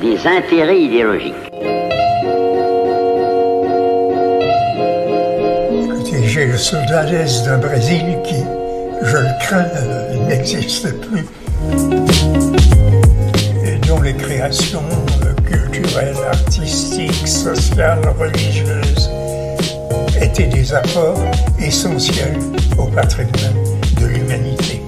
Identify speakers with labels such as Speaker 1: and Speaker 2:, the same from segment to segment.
Speaker 1: des intérêts idéologiques.
Speaker 2: Écoutez, j'ai le soldadès d'un Brésil qui, je le crains, n'existe plus. Et dont les créations culturelles, artistiques, sociales, religieuses étaient des apports essentiels au patrimoine de l'humanité.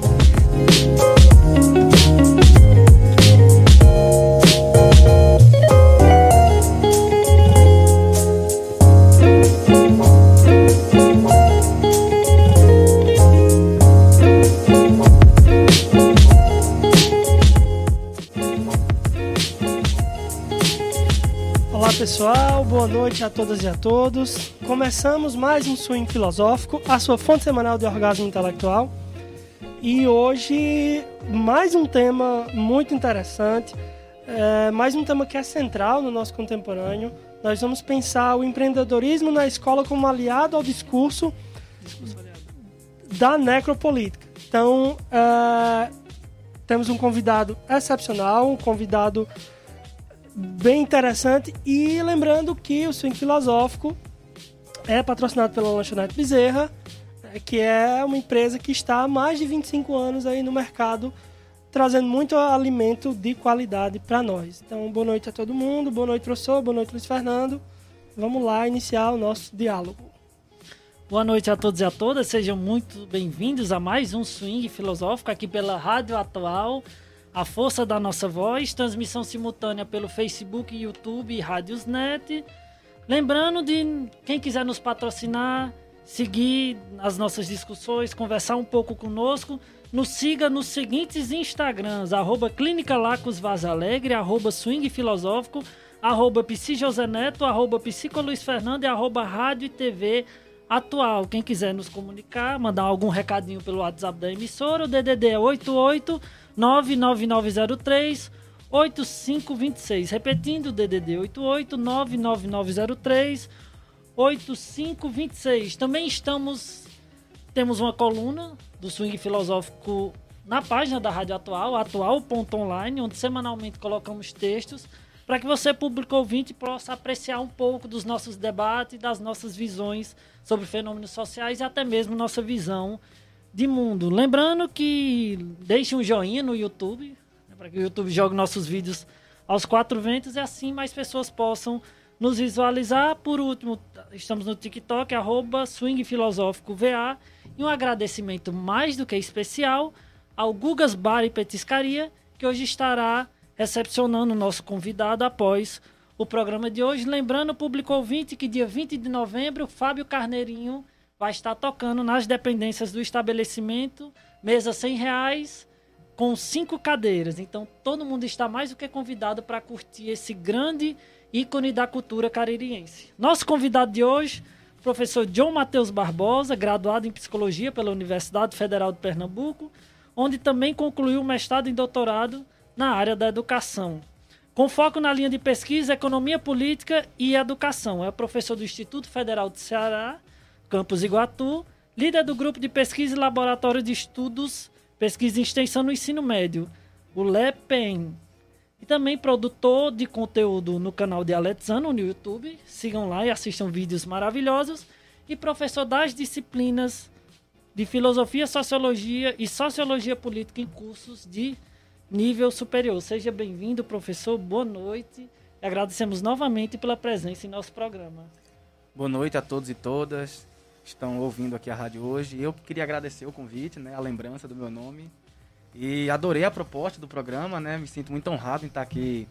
Speaker 3: Pessoal, boa noite a todas e a todos. Começamos mais um Swing Filosófico, a sua fonte semanal de orgasmo intelectual. E hoje, mais um tema muito interessante, é, mais um tema que é central no nosso contemporâneo. Nós vamos pensar o empreendedorismo na escola como aliado ao discurso da necropolítica. Então, é, temos um convidado excepcional, um convidado bem interessante. E lembrando que o Swing Filosófico é patrocinado pela Lanchonete Bezerra, né, que é uma empresa que está há mais de 25 anos aí no mercado, trazendo muito alimento de qualidade para nós. Então, boa noite a todo mundo, boa noite, professor, boa noite, Luiz Fernando. Vamos lá iniciar o nosso diálogo.
Speaker 4: Boa noite a todos e a todas, sejam muito bem-vindos a mais um Swing Filosófico aqui pela Rádio Atual a força da nossa voz, transmissão simultânea pelo Facebook, YouTube e Rádiosnet. Lembrando de quem quiser nos patrocinar, seguir as nossas discussões, conversar um pouco conosco, nos siga nos seguintes Instagrams, arroba Clínica Lacos Vaz Alegre, arroba Swing Filosófico, arroba Psi José Neto, arroba Psico Luiz Fernando e arroba Rádio e TV Atual. Quem quiser nos comunicar, mandar algum recadinho pelo WhatsApp da emissora, o DDD é 88 99903 8526. Repetindo, DDD 88 99903 8526. Também estamos temos uma coluna do Swing Filosófico na página da Rádio Atual, atual.online, onde semanalmente colocamos textos para que você, público ouvinte, possa apreciar um pouco dos nossos debates, das nossas visões sobre fenômenos sociais e até mesmo nossa visão de mundo. Lembrando que deixe um joinha no YouTube, né, para que o YouTube jogue nossos vídeos aos quatro ventos e assim mais pessoas possam nos visualizar. Por último, estamos no TikTok, arroba Swing Filosófico VA. E um agradecimento mais do que especial ao Gugas Bar e Petiscaria, que hoje estará recepcionando o nosso convidado após o programa de hoje. Lembrando, público ouvinte, que dia 20 de novembro, Fábio Carneirinho vai estar tocando nas dependências do estabelecimento, mesa 100 reais, com cinco cadeiras. Então todo mundo está mais do que convidado para curtir esse grande ícone da cultura caririense. Nosso convidado de hoje, professor John Matheus Barbosa, graduado em psicologia pela Universidade Federal de Pernambuco, onde também concluiu mestrado e doutorado na área da educação. Com foco na linha de pesquisa, economia política e educação. É professor do Instituto Federal de Ceará Campus Iguatu, líder do grupo de pesquisa e laboratório de estudos, pesquisa e extensão no ensino médio, o LEPEN. E também produtor de conteúdo no canal de Aletsano no YouTube. Sigam lá e assistam vídeos maravilhosos. E professor das disciplinas de filosofia, sociologia e sociologia política em cursos de nível superior. Seja bem-vindo, professor. Boa noite. Agradecemos novamente pela presença em nosso programa.
Speaker 5: Boa noite a todos e todas estão ouvindo aqui a rádio hoje. Eu queria agradecer o convite, né, a lembrança do meu nome. E adorei a proposta do programa, né? Me sinto muito honrado em estar aqui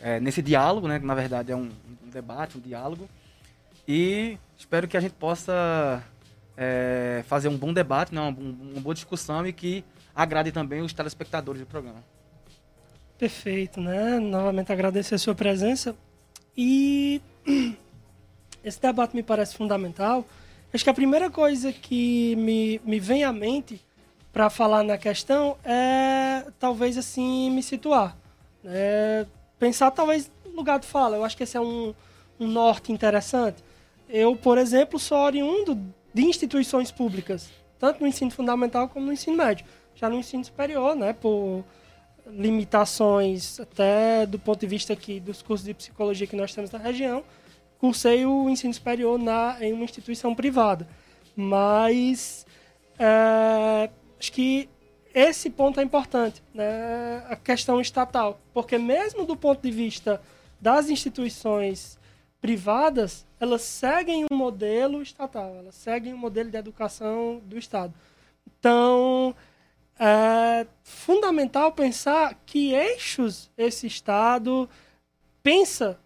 Speaker 5: é, nesse diálogo, né? Que na verdade é um, um, debate, um diálogo. E espero que a gente possa é, fazer um bom debate, né? uma, uma boa discussão e que agrade também os telespectadores do programa.
Speaker 3: Perfeito, né? Novamente agradecer a sua presença. E esse debate me parece fundamental Acho que a primeira coisa que me, me vem à mente para falar na questão é talvez assim me situar. É, pensar talvez no lugar de fala. Eu acho que esse é um, um norte interessante. Eu, por exemplo, sou oriundo de instituições públicas, tanto no ensino fundamental como no ensino médio. Já no ensino superior, né, por limitações, até do ponto de vista aqui dos cursos de psicologia que nós temos na região, cursei o ensino superior na, em uma instituição privada. Mas é, acho que esse ponto é importante, né? a questão estatal. Porque mesmo do ponto de vista das instituições privadas, elas seguem um modelo estatal, elas seguem um modelo de educação do Estado. Então, é fundamental pensar que eixos esse Estado pensa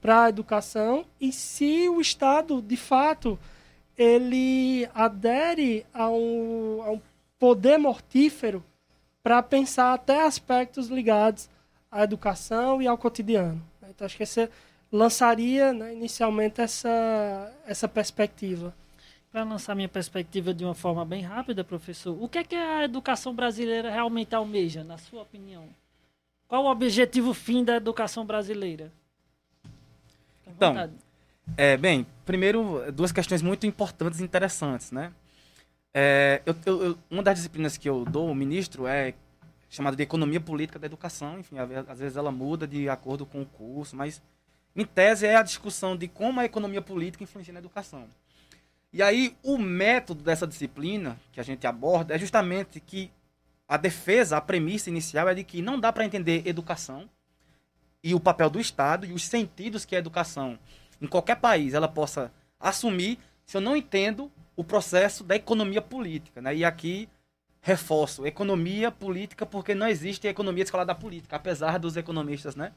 Speaker 3: para a educação e se o Estado, de fato, ele adere a um, a um poder mortífero para pensar até aspectos ligados à educação e ao cotidiano. Então, acho que esse lançaria né, inicialmente essa, essa perspectiva.
Speaker 4: Para lançar minha perspectiva de uma forma bem rápida, professor, o que é que a educação brasileira realmente almeja, na sua opinião? Qual o objetivo fim da educação brasileira?
Speaker 5: Então, é, bem, primeiro, duas questões muito importantes e interessantes, né? É, eu, eu, uma das disciplinas que eu dou, ministro, é chamada de Economia Política da Educação. Enfim, às vezes ela muda de acordo com o curso, mas, em tese, é a discussão de como a economia política influencia na educação. E aí, o método dessa disciplina que a gente aborda é justamente que a defesa, a premissa inicial é de que não dá para entender educação e o papel do Estado e os sentidos que a educação em qualquer país ela possa assumir se eu não entendo o processo da economia política. Né? E aqui reforço, economia política, porque não existe economia escolar da política, apesar dos economistas né,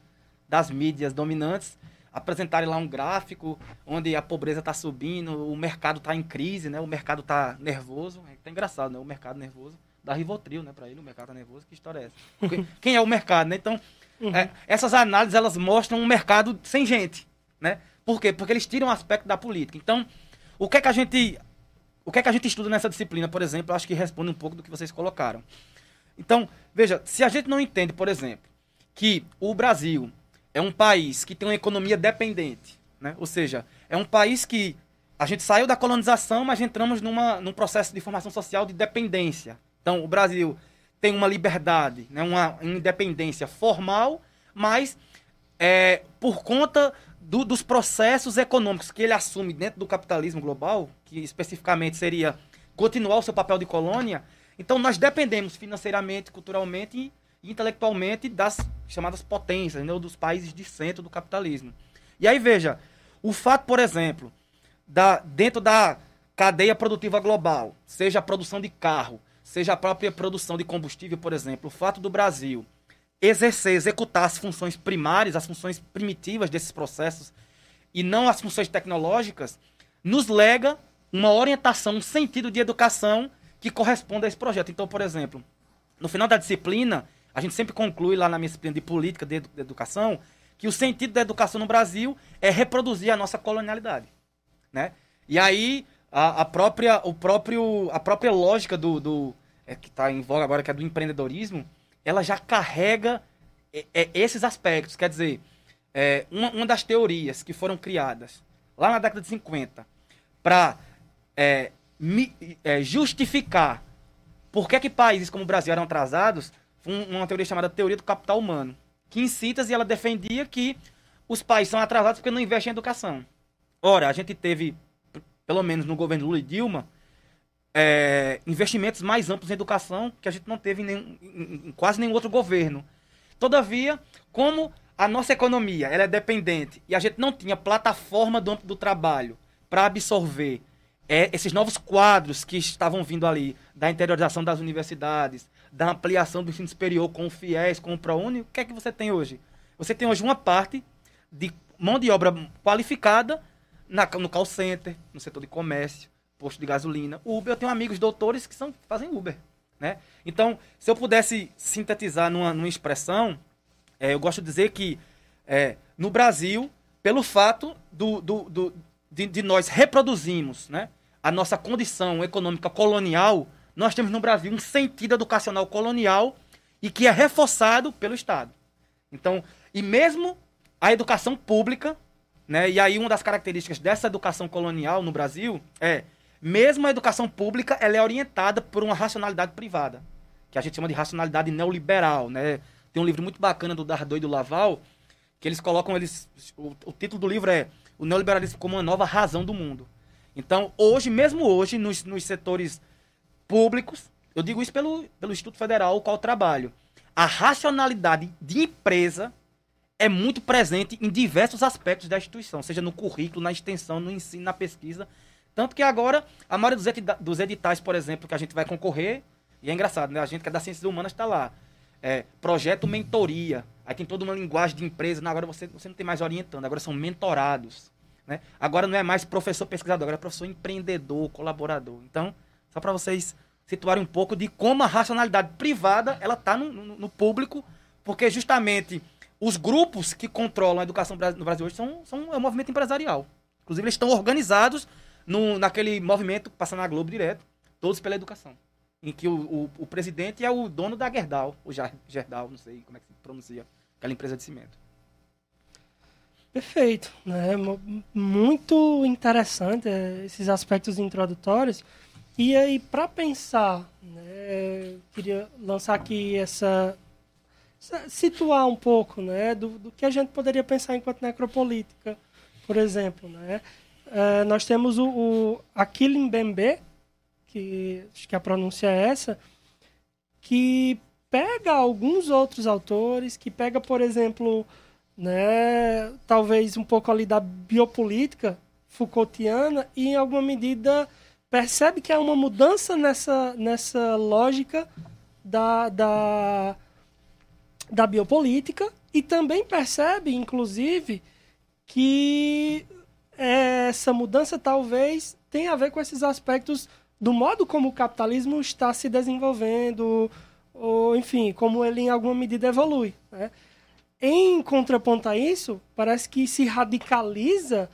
Speaker 5: das mídias dominantes apresentarem lá um gráfico onde a pobreza está subindo, o mercado está em crise, né? o mercado está nervoso. É, tá engraçado, né? O mercado nervoso dá Rivotril, né, para ele, o mercado tá nervoso, que história é essa? Quem é o mercado, né? Então, uhum. é, essas análises, elas mostram um mercado sem gente, né? Por quê? Porque eles tiram o aspecto da política. Então, o que é que a gente o que é que a gente estuda nessa disciplina, por exemplo, acho que responde um pouco do que vocês colocaram. Então, veja, se a gente não entende, por exemplo, que o Brasil é um país que tem uma economia dependente, né? ou seja, é um país que a gente saiu da colonização, mas entramos numa, num processo de formação social de dependência. Então, o Brasil tem uma liberdade, né? uma independência formal, mas é, por conta do, dos processos econômicos que ele assume dentro do capitalismo global, que especificamente seria continuar o seu papel de colônia, então nós dependemos financeiramente, culturalmente intelectualmente das chamadas potências, né, dos países de centro do capitalismo. E aí veja, o fato, por exemplo, da, dentro da cadeia produtiva global, seja a produção de carro, seja a própria produção de combustível, por exemplo, o fato do Brasil exercer, executar as funções primárias, as funções primitivas desses processos e não as funções tecnológicas, nos lega uma orientação, um sentido de educação que corresponde a esse projeto. Então, por exemplo, no final da disciplina, a gente sempre conclui lá na minha disciplina de política de, de educação que o sentido da educação no Brasil é reproduzir a nossa colonialidade, né? E aí a, a própria o próprio a própria lógica do, do é, que está em voga agora que é do empreendedorismo ela já carrega é, é, esses aspectos. Quer dizer, é, uma, uma, das teorias que foram criadas lá na década de 50 para é, é, justificar por que, que países como o Brasil eram atrasados uma teoria chamada teoria do capital humano. Que em síntese ela defendia que os países são atrasados porque não investem em educação. Ora, a gente teve, pelo menos no governo Lula e Dilma, é, investimentos mais amplos em educação que a gente não teve em, nenhum, em, quase nenhum outro governo. Todavia, como a nossa economia ela é dependente e a gente não tinha plataforma do âmbito do trabalho para absorver é, esses novos quadros que estavam vindo ali, da interiorização das universidades, da ampliação do ensino superior com o FIES, com o ProUni, o que é que você tem hoje? Você tem hoje uma parte de mão de obra qualificada na, no call center, no setor de comércio, posto de gasolina. Uber, eu tenho amigos doutores que são, fazem Uber. Né? Então, se eu pudesse sintetizar numa, numa expressão, é, eu gosto de dizer que é, no Brasil, pelo fato do, do, do de, de, nós reproduzimos né, a nossa condição econômica colonial, nós temos no Brasil um sentido educacional colonial e que é reforçado pelo Estado. Então, e mesmo a educação pública, né, e aí uma das características dessa educação colonial no Brasil é mesmo a educação pública, ela é orientada por uma racionalidade privada, que a gente chama de racionalidade neoliberal, né? tem um livro muito bacana do Dardot e do Laval, que eles colocam eles o, o título do livro é O neoliberalismo como uma nova razão do mundo. Então, hoje, mesmo hoje, nos, nos setores públicos, eu digo isso pelo, pelo Instituto Federal, o qual trabalho, a racionalidade de empresa é muito presente em diversos aspectos da instituição, seja no currículo, na extensão, no ensino, na pesquisa. Tanto que agora, a maioria dos, edita dos editais, por exemplo, que a gente vai concorrer, e é engraçado, né? A gente que é das ciências humanas está lá. É, projeto mentoria. Aí tem toda uma linguagem de empresa. Não, agora você, você não tem mais orientando, agora são mentorados. Né? Agora não é mais professor pesquisador, agora é professor empreendedor, colaborador. Então, só para vocês situarem um pouco de como a racionalidade privada ela está no, no, no, público, porque justamente os grupos que controlam a educação no Brasil hoje são, são é um movimento empresarial. Inclusive, eles estão organizados no, naquele movimento que passa na Globo direto, todos pela educação. Em que o, o, o presidente é o dono da Gerdau, o Gerdau, não sei como é que se pronuncia, aquela empresa de cimento.
Speaker 3: Perfeito, né? Muito interessante é, esses aspectos introdutórios. E aí, para pensar, né, queria lançar aqui essa, situar um pouco, né, do, do, que a gente poderia pensar enquanto necropolítica, por exemplo, né? Uh, nós temos o, o Aquile que acho que a pronúncia é essa, que pega alguns outros autores, que pega, por exemplo, né, talvez um pouco ali da biopolítica Foucaultiana e em alguma medida percebe que há uma mudança nessa, nessa lógica da, da, da biopolítica e também percebe, inclusive, que essa mudança talvez tenha a ver com esses aspectos do modo como o capitalismo está se desenvolvendo, ou enfim, como ele em alguma medida evolui. Né? Em contraponto a isso, parece que se radicaliza,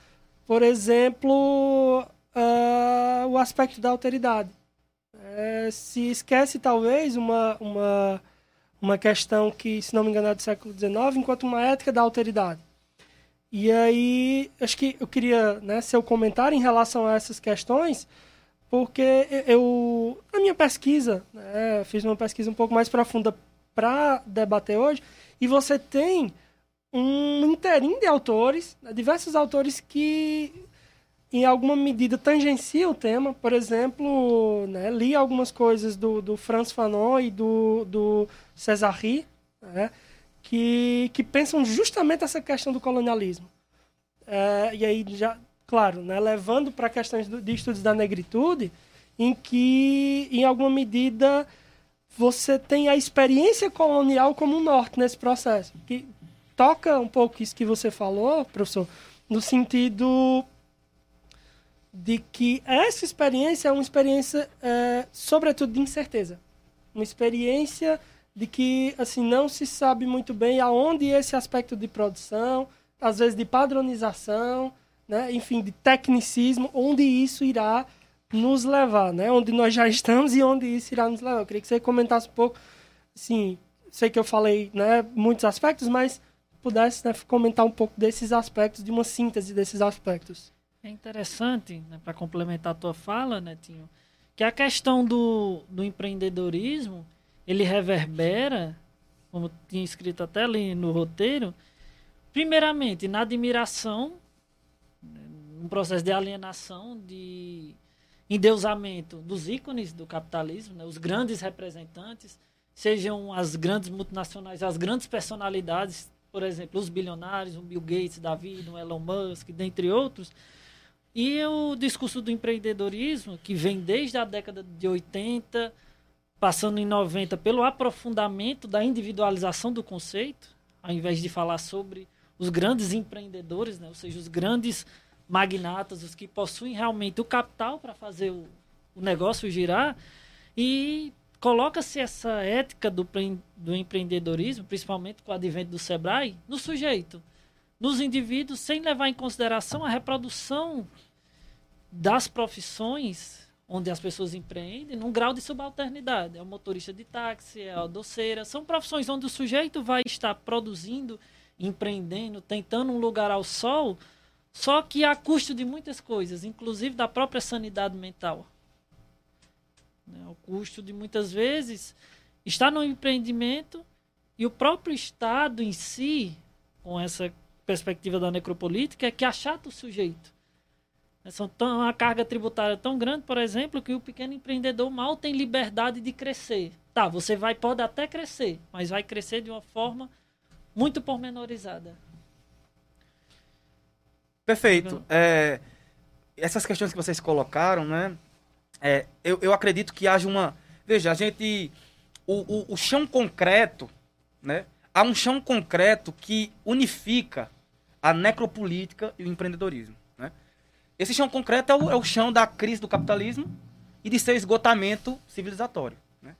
Speaker 3: por exemplo, uh, o aspecto da alteridade. É, se esquece, talvez, uma, uma, uma questão que, se não me engano, é do século XIX, enquanto uma ética da alteridade. E aí, acho que eu queria né, seu comentário em relação a essas questões, porque eu, na minha pesquisa, né, fiz uma pesquisa um pouco mais profunda para debater hoje, e você tem um interim de autores, né, diversos autores que em alguma medida tangencia o tema. Por exemplo, né, li algumas coisas do, do Franz Fanon e do, do Cesarri, né, que, que pensam justamente essa questão do colonialismo. É, e aí, já, claro, né, levando para questões de estudos da negritude, em que, em alguma medida, você tem a experiência colonial como um norte nesse processo. Que toca um pouco isso que você falou, professor, no sentido de que essa experiência é uma experiência, é, sobretudo, de incerteza. Uma experiência de que assim não se sabe muito bem aonde esse aspecto de produção, às vezes de padronização, né, enfim, de tecnicismo, onde isso irá nos levar, né? Onde nós já estamos e onde isso irá nos levar. Eu queria que você comentasse um pouco, assim, sei que eu falei, né, muitos aspectos, mas pudesse né, comentar um pouco desses aspectos, de uma síntese desses aspectos.
Speaker 4: É interessante, né, para complementar a tua fala, Netinho, que a questão do, do empreendedorismo, ele reverbera, como tinha escrito até ali no roteiro, primeiramente na admiração, né, um processo de alienação, de endeusamento dos ícones do capitalismo, né, os grandes representantes, sejam as grandes multinacionais, as grandes personalidades, por exemplo, os bilionários, o Bill Gates da vida, o Elon Musk, dentre outros, e o discurso do empreendedorismo, que vem desde a década de 80, passando em 90 pelo aprofundamento da individualização do conceito, ao invés de falar sobre os grandes empreendedores, né? ou seja, os grandes magnatas, os que possuem realmente o capital para fazer o, o, negócio girar, e coloca-se essa ética do, do empreendedorismo, principalmente com o advento do Sebrae, no sujeito nos indivíduos sem levar em consideração a reprodução das profissões onde as pessoas empreendem num grau de subalternidade. É o motorista de táxi, é a doceira. São profissões onde o sujeito vai estar produzindo, empreendendo, tentando um lugar ao sol, só que a custo de muitas coisas, inclusive da própria sanidade mental. Né? O custo de muitas vezes estar no empreendimento E o próprio Estado em si, com essa perspectiva da necropolítica, é que achata o sujeito. São tão, uma carga tributária tão grande, por exemplo, que o pequeno empreendedor mal tem liberdade de crescer. Tá, você vai pode até crescer, mas vai crescer de uma forma muito pormenorizada.
Speaker 5: Perfeito. É, essas questões que vocês colocaram, né? É, eu, eu acredito que haja uma. Veja, a gente. O, o, o chão concreto, né? Há um chão concreto que unifica a necropolítica e o empreendedorismo. Né? Esse chão concreto é o, é o chão da crise do capitalismo e de seu esgotamento civilizatório. Né?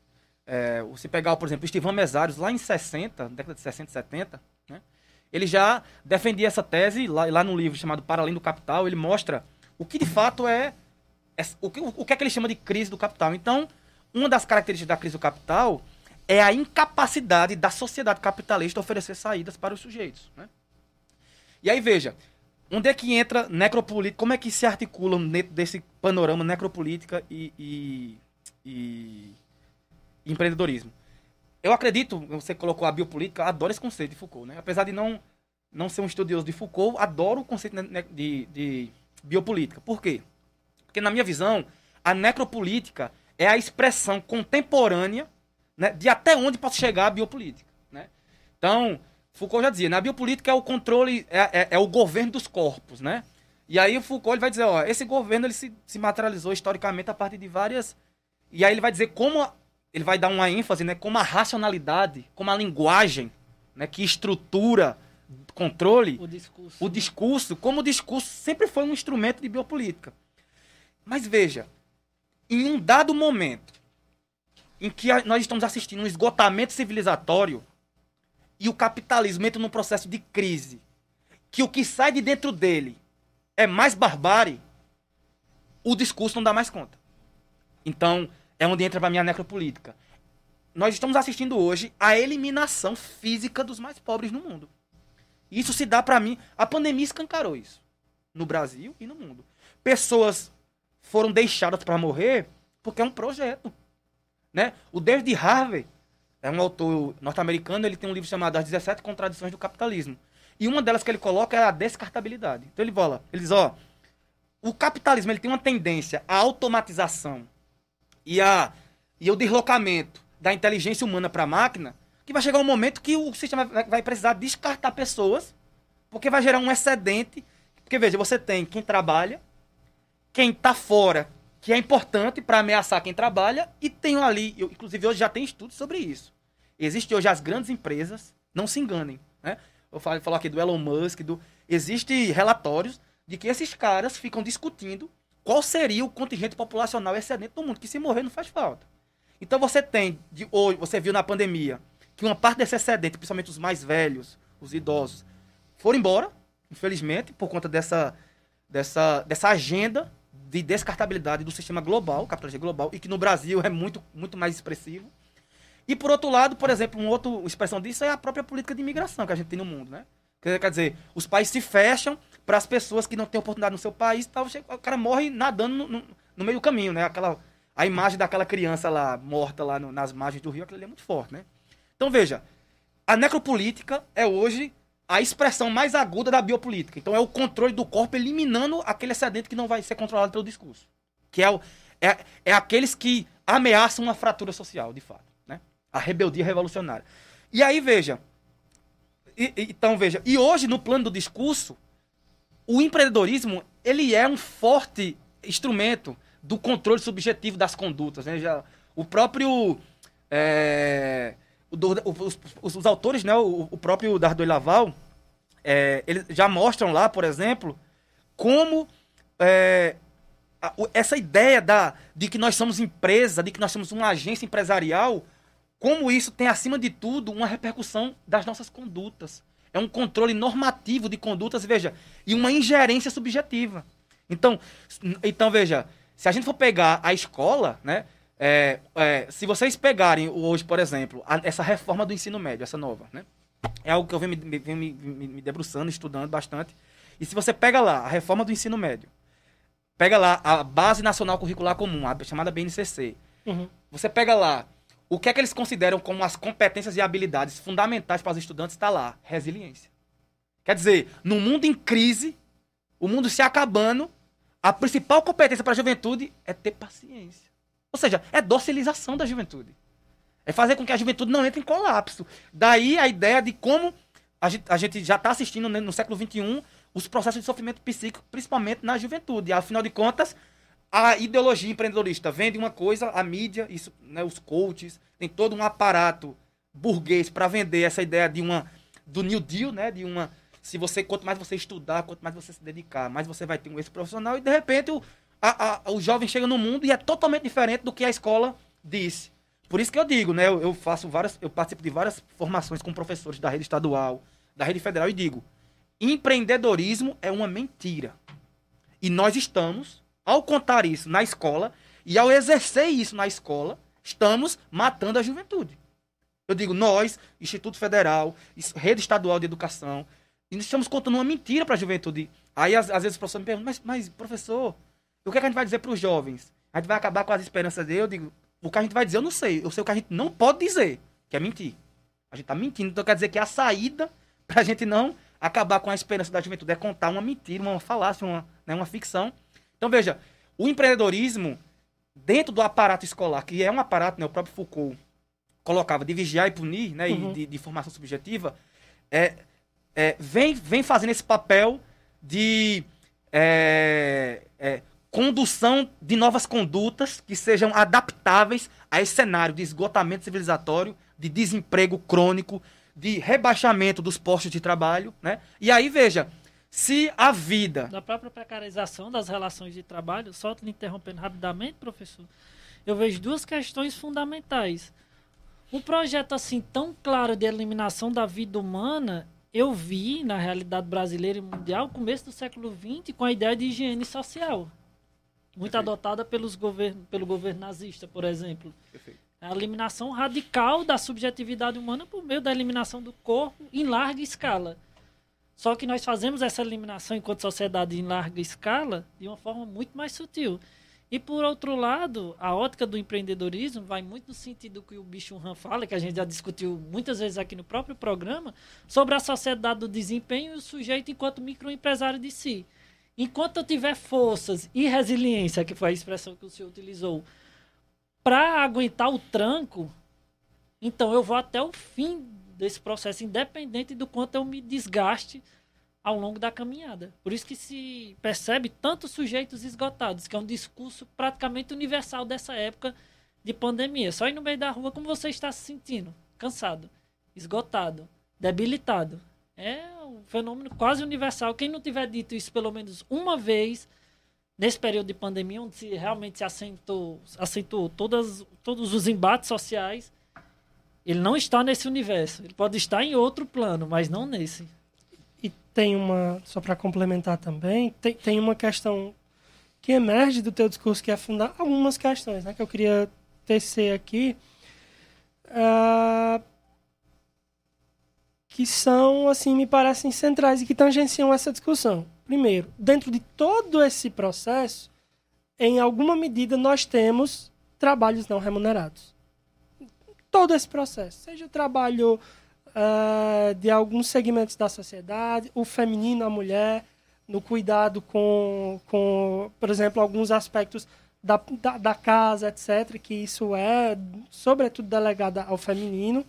Speaker 5: É, se pegar, por exemplo, Estivan Mesários, lá em 60, década de 60 e 70, né? ele já defendia essa tese, lá, lá no livro chamado Para Além do Capital, ele mostra o que de fato é, é o, que, o que é que ele chama de crise do capital. Então, uma das características da crise do capital é a incapacidade da sociedade capitalista oferecer saídas para os sujeitos. Né? E aí, veja, onde é que entra necropolítica, como é que se articulam dentro desse panorama necropolítica e, e, e empreendedorismo? Eu acredito, você colocou a biopolítica, adoro esse conceito de Foucault, né? Apesar de não, não ser um estudioso de Foucault, adoro o conceito de, de biopolítica. Por quê? Porque, na minha visão, a necropolítica é a expressão contemporânea né, de até onde pode chegar a biopolítica. Né? Então, Foucault já dizia, na biopolítica é o controle, é, é, é, o governo dos corpos, né? E aí o Foucault ele vai dizer, ó, esse governo ele se, se materializou historicamente a partir de várias... E aí ele vai dizer como ele vai dar uma ênfase, né, como a racionalidade, como a linguagem, né, que estrutura controle,
Speaker 4: o discurso,
Speaker 5: o discurso, como o discurso sempre foi um instrumento de biopolítica. Mas veja, em um dado momento em que nós estamos assistindo um esgotamento civilizatório e o capitalismo entra num processo de crise, que o que sai de dentro dele é mais barbárie, o discurso não dá mais conta. Então, é onde entra para mim a necropolítica. Nós estamos assistindo hoje a eliminação física dos mais pobres no mundo. Isso se dá para mim. A pandemia escancarou isso. No Brasil e no mundo. Pessoas foram deixadas para morrer porque é um projeto. Né? O David Harvey é um autor norte-americano, ele tem um livro chamado As 17 Contradições do Capitalismo. E uma delas que ele coloca é a descartabilidade. Então ele fala, ele diz, ó, o capitalismo ele tem uma tendência à automatização e, a, e o deslocamento da inteligência humana para a máquina, que vai chegar um momento que o sistema vai precisar descartar pessoas, porque vai gerar um excedente. Porque, veja, você tem quem trabalha, quem está fora, que é importante para ameaçar quem trabalha, e tem ali, eu, inclusive hoje já tem estudos sobre isso. Existem hoje as grandes empresas, não se enganem, né? Eu falo, falo aqui do Elon Musk, do existem relatórios de que esses caras ficam discutindo qual seria o contingente populacional excedente do mundo, que se morrer não faz falta. Então você tem, de hoje, você viu na pandemia, que uma parte desse excedente, principalmente os mais velhos, os idosos, foram embora, infelizmente, por conta dessa, dessa, dessa agenda de descartabilidade do sistema global, capitalismo global, e que no Brasil é muito, muito mais expressivo. E por outro lado, por exemplo, uma outra expressão disso é a própria política de imigração que a gente tem no mundo, né? Quer dizer, os países se fecham para as pessoas que não têm oportunidade no seu país, tal, o cara morre nadando no, no, no, meio do caminho, né? Aquela, a imagem daquela criança lá, morta lá no, nas margens do rio, aquilo ali é muito forte, né? Então veja, a necropolítica é hoje a expressão mais aguda da biopolítica. Então é o controle do corpo eliminando aquele excedente que não vai ser controlado pelo discurso. Que é, o, é, é aqueles que ameaçam uma fratura social, de fato. Né? A rebeldia revolucionária. E aí, veja, e, então, veja, e hoje, no plano do discurso, o empreendedorismo, ele é um forte instrumento do controle subjetivo das condutas. Né? Já, o próprio... É, o, os, os, os, autores, né, o, o próprio Dardo Laval, é, eles já mostram lá, por exemplo, como é, a, essa ideia da, de que nós somos empresa, de que nós somos uma agência empresarial, como isso tem, acima de tudo, uma repercussão das nossas condutas. É um controle normativo de condutas, veja, e uma ingerência subjetiva. Então, então veja, se a gente for pegar a escola, né? É, é, se vocês pegarem hoje, por exemplo, a, essa reforma do ensino médio, essa nova, né? É algo que eu venho me, venho me, me, me debruçando, estudando bastante. E se você pega lá a reforma do ensino médio, pega lá a Base Nacional Curricular Comum, a chamada BNCC, uhum. você pega lá o que é que eles consideram como as competências e habilidades fundamentais para os estudantes está lá, resiliência. Quer dizer, no mundo em crise, o mundo se acabando, a principal competência para a juventude é ter paciência. Ou seja, é docilização da juventude. É fazer com que a juventude não entre em colapso. Daí a ideia de como a gente, a gente já está assistindo né, no século XXI os processos de sofrimento psíquico, principalmente na juventude. Afinal de contas, a ideologia empreendedorista vende uma coisa, a mídia, isso, né, os coaches, tem todo um aparato burguês para vender essa ideia de uma do New Deal, né, de uma se você quanto mais você estudar, quanto mais você se dedicar, mais você vai ter um esse profissional e de repente o, a, a, o jovem chega no mundo e é totalmente diferente do que a escola disse. Por isso que eu digo, né, eu, faço várias, eu participo de várias formações com professores da rede estadual, da rede federal e digo, empreendedorismo é uma mentira. E nós estamos, ao contar isso na escola e ao exercer isso na escola, estamos matando a juventude. Eu digo, nós, Instituto Federal, Rede Estadual de Educação, estamos contando uma mentira para a juventude. Aí, às, às, vezes, o professor me pergunta, mas, mas professor, o que, é que a gente vai dizer para os jovens? A gente vai acabar com as esperanças dele? Eu digo, o que a gente vai dizer eu não sei. Eu sei o que a gente não pode dizer, que é mentir. A gente está mentindo, então quer dizer que a saída para a gente não acabar com a esperança da juventude é contar uma mentira, uma falácia, uma, né, uma ficção. Então, veja, o empreendedorismo, dentro do aparato escolar, que é um aparato, né, o próprio Foucault colocava de vigiar e punir, né, uhum. e de, de, formação subjetiva, é, é, vem, vem fazendo esse papel de é, é, condução de novas condutas que sejam adaptáveis a esse cenário de esgotamento civilizatório, de desemprego crônico, de rebaixamento dos postos de trabalho, né? E aí, veja, se a vida...
Speaker 4: Da própria precarização das relações de trabalho, só te interrompendo rapidamente, professor, eu vejo duas questões fundamentais. Um projeto assim tão claro de eliminação da vida humana, eu vi na realidade brasileira e mundial, começo do século XX, com a ideia de higiene social. Muito Perfeito. adotada pelos govern pelo governo nazista, por exemplo. Perfeito. A eliminação radical da subjetividade humana por meio da eliminação do corpo em larga escala. Só que nós fazemos essa eliminação enquanto sociedade em larga escala de uma forma muito mais sutil. E por outro lado, a ótica do empreendedorismo vai muito no sentido que o Bicho Han fala, que a gente já discutiu muitas vezes aqui no próprio programa, sobre a sociedade do desempenho e o sujeito enquanto microempresário de si. Enquanto eu tiver forças e resiliência, que foi a expressão que o senhor utilizou, para aguentar o tranco, então eu vou até o fim desse processo, independente do quanto eu me desgaste ao longo da caminhada. Por isso que se percebe tantos sujeitos esgotados, que é um discurso praticamente universal dessa época de pandemia. Só ir no meio da rua como você está se sentindo, cansado, esgotado, debilitado. É um fenômeno quase universal. Quem não tiver dito isso pelo menos uma vez nesse período de pandemia, onde se realmente se acentuou, acentuou todas, todos os embates sociais, ele não está nesse universo. Ele pode estar em outro plano, mas não nesse.
Speaker 3: E tem uma, só para complementar também, tem, tem uma questão que emerge do teu discurso que é fundar algumas questões, né, que eu queria tecer aqui, uh, que são, assim, me parecem centrais e que tangenciam essa discussão. Primeiro, dentro de todo esse processo, em alguma medida nós temos trabalhos não remunerados. Todo esse processo, seja o trabalho uh, de alguns segmentos da sociedade, o feminino, a mulher, no cuidado com, com por exemplo, alguns aspectos da, da, da, casa, etc., que isso é, sobretudo, delegado ao feminino.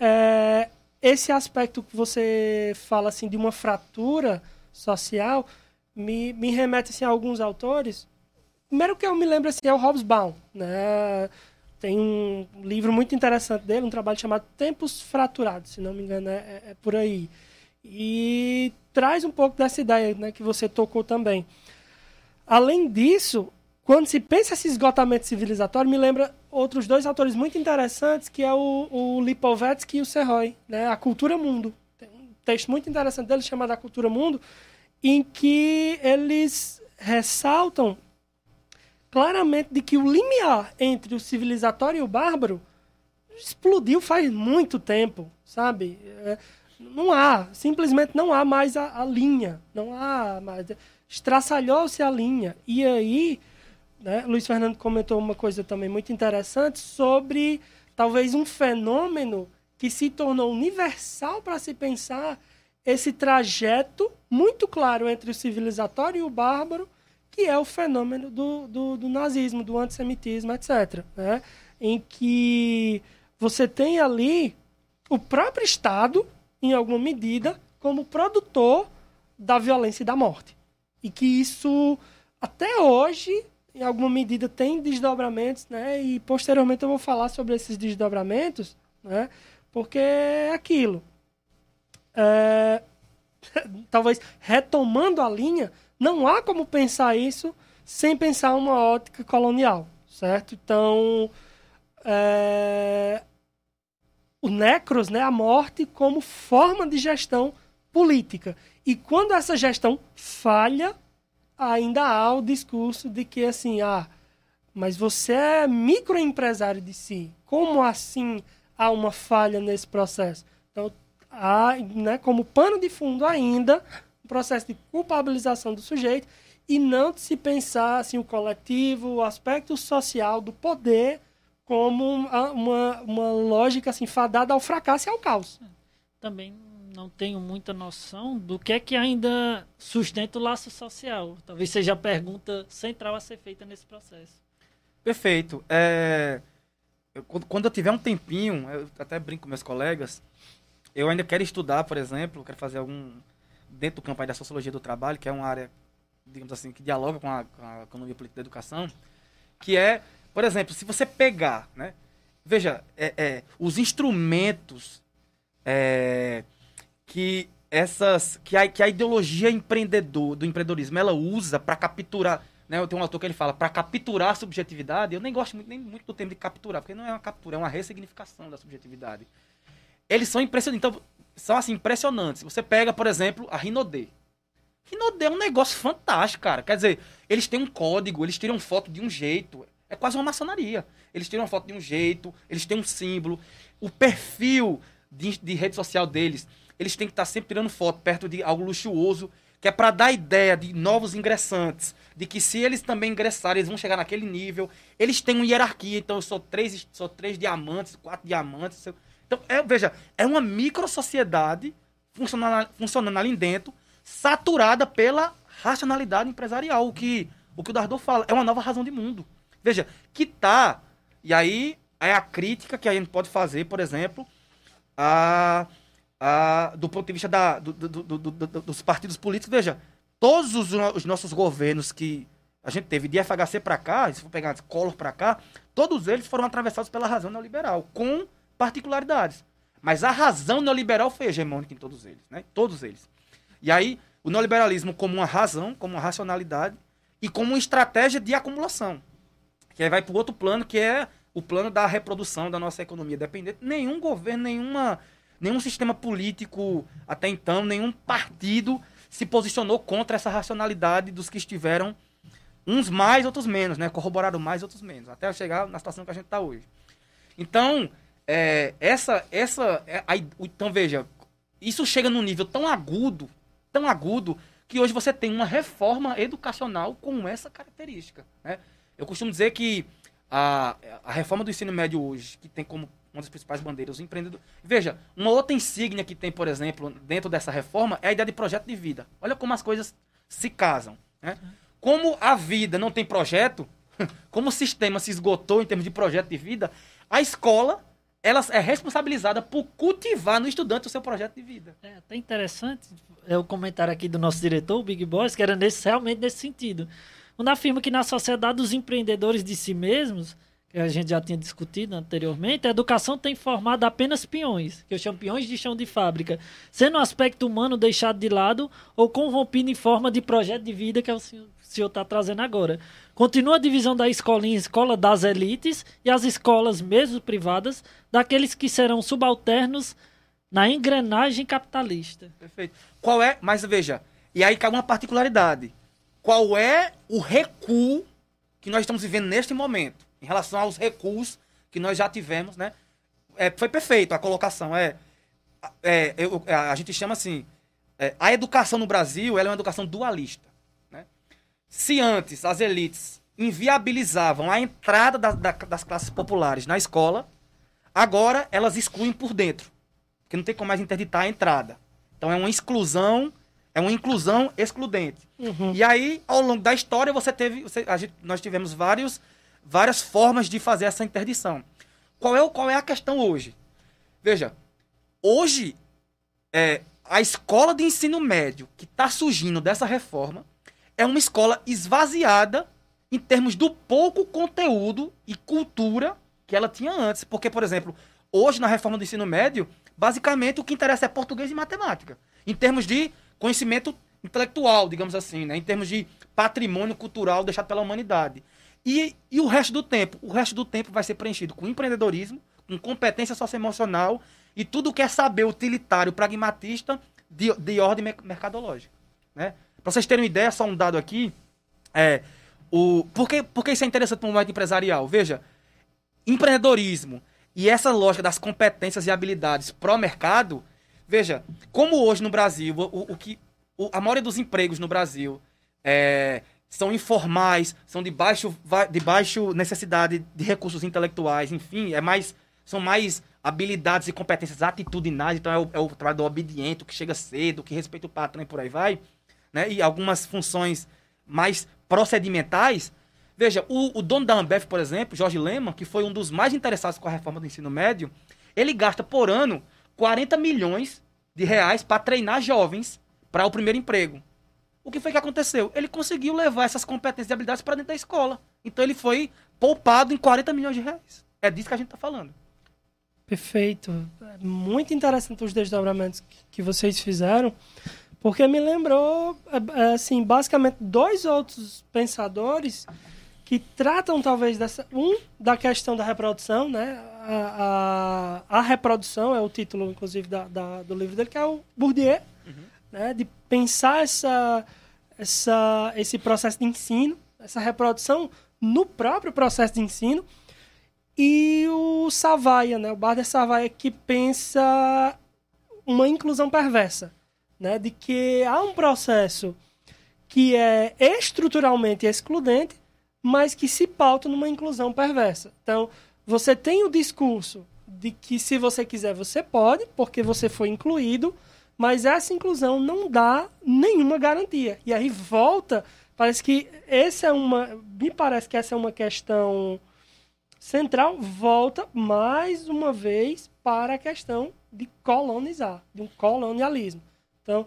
Speaker 3: É, esse aspecto que você fala assim de uma fratura social, me, me remete assim, a alguns autores. Primeiro que eu me lembro assim, é o Hobsbawm, né? Tem um livro muito interessante dele, um trabalho chamado Tempos Fraturados, se não me engano, é, é, é por aí. E traz um pouco dessa ideia né, que você tocou também. Além disso, quando se pensa esse esgotamento civilizatório, me lembra outros dois autores muito interessantes, que é o, o Lipovetsky e o Serroy, né? A Cultura Mundo texto muito interessante dele chamado A Cultura Mundo, em que eles ressaltam claramente de que o limiar entre o civilizatório e o bárbaro explodiu faz muito tempo, sabe? É, não há, simplesmente não há mais a, a linha, não há mais. Estraçalhou-se a linha. E aí, né, Luiz Fernando comentou uma coisa também muito interessante sobre talvez um fenômeno que se tornou universal para se pensar esse trajeto muito claro entre o civilizatório e o bárbaro, que é o fenômeno do, do, do nazismo, do antissemitismo, etc. Né? Em que você tem ali o próprio Estado, em alguma medida, como produtor da violência e da morte. E que isso, até hoje, em alguma medida, tem desdobramentos, né? E posteriormente eu vou falar sobre esses desdobramentos, né? Porque é aquilo. É... Talvez retomando a linha, não há como pensar isso sem pensar uma ótica colonial, certo? Então, é... o necros, né, a morte, como forma de gestão política. E quando essa gestão falha, ainda há o discurso de que assim, ah, mas você é microempresário de si. Como assim há uma falha nesse processo? Então, há, né, como pano de fundo ainda, um processo de culpabilização do sujeito e não de se pensar assim, o coletivo, o aspecto social do poder como uma, uma, lógica assim, fadada ao fracasso e ao caos.
Speaker 4: Também não tenho muita noção do que é que ainda sustenta o laço social. Talvez seja a pergunta central a ser feita nesse processo.
Speaker 5: Perfeito. É, eu, quando eu tiver um tempinho, eu até brinco com meus colegas, eu ainda quero estudar, por exemplo, quero fazer algum dentro do campo da sociologia do trabalho, que é uma área, digamos assim, que dialoga com a, com a economia política da educação, que é, por exemplo, se você pegar, né, veja, é, é, os instrumentos é, que essas que a, que a ideologia empreendedor do empreendedorismo ela usa para capturar né, eu tenho um autor que ele fala para capturar a subjetividade eu nem gosto muito, nem muito do termo de capturar porque não é uma captura é uma ressignificação da subjetividade. Eles são impressionantes então são assim impressionantes. Você pega por exemplo a Rinodê. Rinodê é um negócio fantástico cara. Quer dizer eles têm um código eles tiram foto de um jeito é quase uma maçonaria. Eles tiram foto de um jeito eles têm um símbolo. O perfil de, de rede social deles eles têm que estar sempre tirando foto perto de algo luxuoso, que é para dar ideia de novos ingressantes, de que se eles também ingressarem, eles vão chegar naquele nível. Eles têm uma hierarquia, então eu sou três, sou três diamantes, quatro diamantes. Então, é, veja, é uma micro sociedade funcionando, funcionando ali dentro, saturada pela racionalidade empresarial, o que o que o Dardot fala, é uma nova razão de mundo. Veja, que tá, e aí é a crítica que a gente pode fazer, por exemplo, a do ponto de vista da, do, do, do, dos partidos políticos, veja, todos os, os, nossos governos que a gente teve de FHC para cá, se for pegar Collor para cá, todos eles foram atravessados pela razão neoliberal, com particularidades. Mas a razão neoliberal foi hegemônica em todos eles, né? Todos eles. E aí, o neoliberalismo como uma razão, como uma racionalidade e como uma estratégia de acumulação. Que aí vai para o outro plano, que é o plano da reprodução da nossa economia dependente. Nenhum governo, nenhuma nenhum sistema político até então, nenhum partido se posicionou contra essa racionalidade dos que estiveram uns mais, outros menos, né? Corroboraram mais, outros menos, até chegar na situação que a gente está hoje. Então, é, essa, essa, é, aí, então veja, isso chega num nível tão agudo, tão agudo, que hoje você tem uma reforma educacional com essa característica, né? Eu costumo dizer que a, a reforma do ensino médio hoje, que tem como uma das principais bandeiras, o empreendedor. Veja, uma outra insígnia que tem, por exemplo, dentro dessa reforma é a ideia de projeto de vida. Olha como as coisas se casam. Né? Como a vida não tem projeto, como o sistema se esgotou em termos de projeto de vida, a escola ela é responsabilizada por cultivar no estudante o seu projeto de vida.
Speaker 4: É até interessante é o comentário aqui do nosso diretor, o Big Boss, que era nesse, realmente nesse sentido. Quando afirma que na sociedade dos empreendedores de si mesmos, que a gente já tinha discutido anteriormente, a educação tem formado apenas peões, que eu chamo peões de chão de fábrica, sendo o aspecto humano deixado de lado ou corrompido em forma de projeto de vida que é o senhor está trazendo agora. Continua a divisão da escola em escola das elites e as escolas, mesmo privadas, daqueles que serão subalternos na engrenagem capitalista.
Speaker 5: Perfeito. Qual é, mas veja, e aí cai uma particularidade. Qual é o recuo que nós estamos vivendo neste momento? Em relação aos recursos que nós já tivemos, né? É, foi perfeito a colocação. É, é, eu, a gente chama assim, é, a educação no Brasil é uma educação dualista. Né? Se antes as elites inviabilizavam a entrada da, da, das classes populares na escola, Agora elas excluem por dentro, porque não tem como mais interditar a entrada. Então é uma exclusão, é uma inclusão excludente.
Speaker 3: Uhum.
Speaker 5: E aí, ao longo da história, você teve, você- gente- nós tivemos vários, várias formas de fazer essa interdição. Qual é, qual é a questão hoje? Veja, hoje é, a escola de ensino médio que está surgindo dessa reforma é uma escola esvaziada em termos do pouco conteúdo e cultura que ela tinha antes. Porque, por exemplo, hoje na reforma do ensino médio, basicamente o que interessa é português e matemática. Em termos de conhecimento intelectual, digamos assim, né? em termos de patrimônio cultural deixado pela humanidade. E, e o resto do tempo? O resto do tempo vai ser preenchido com empreendedorismo, com competência socioemocional e tudo que é saber utilitário, pragmatista de, de ordem mer- mercadológica. Né? Para vocês terem uma ideia, só um dado aqui. É, o, por, que, por que isso é interessante para o momento empresarial? Veja, empreendedorismo e essa lógica das competências e habilidades pró-mercado, veja, como hoje no Brasil, o, o que o- a maioria dos empregos no Brasil é, são informais, são de baixo, de baixo necessidade de recursos intelectuais, enfim, é mais, são mais habilidades e competências atitudinais, então é o, é o trabalho do obediente, o que chega cedo, o que respeita o patrão e por aí vai, né? E algumas funções mais procedimentais. Veja, o, o dono da Ambev, por exemplo, Jorge Lema, que foi um dos mais interessados com a reforma do ensino médio, ele gasta por ano 40 milhões de reais para treinar jovens para o primeiro emprego. O que foi que aconteceu? Ele conseguiu levar essas competências e habilidades para dentro da escola. Então ele foi poupado em 40 milhões de reais. É disso que a gente está falando.
Speaker 3: Perfeito. É Muito interessante os desdobramentos que- vocês fizeram, porque me lembrou, é, é, assim, basicamente dois outros pensadores que tratam talvez dessa um da questão da reprodução, né? A, a, a reprodução é o título, inclusive, da, da- do livro dele, que é o Bourdieu, né? De pensar essa, essa, esse processo de ensino, essa reprodução no próprio processo de ensino e o Savaia, né? O Bader Savaia que pensa uma inclusão perversa, né? De que há um processo que é estruturalmente excludente, mas que se pauta numa inclusão perversa. Então, você tem o discurso de que se você quiser você pode, porque você foi incluído, mas essa inclusão não dá nenhuma garantia. E aí volta, parece que essa é uma, me parece que essa é uma questão central, volta mais uma vez para a questão de colonizar, de um colonialismo. Então,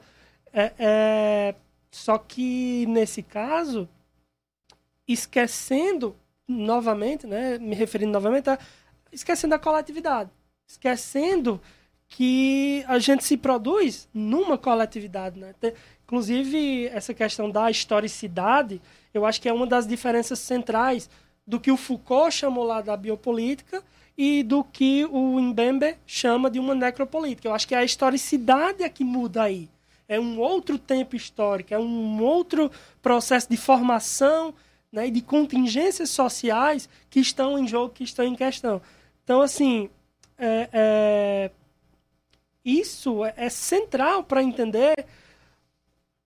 Speaker 3: é, é- só que nesse caso, esquecendo novamente, né, me referindo novamente, a, esquecendo a coletividade, esquecendo que a gente se produz numa coletividade, né? Inclusive essa questão da historicidade, eu acho que é uma das diferenças centrais do que o Foucault chamou lá da biopolítica e do que o Mbembe chama de uma necropolítica. Eu acho que a historicidade é que muda aí. É um outro tempo histórico, é um outro processo de formação né, e de contingências sociais que estão em jogo, que estão em questão. Então, assim, é- é, isso é, é central para entender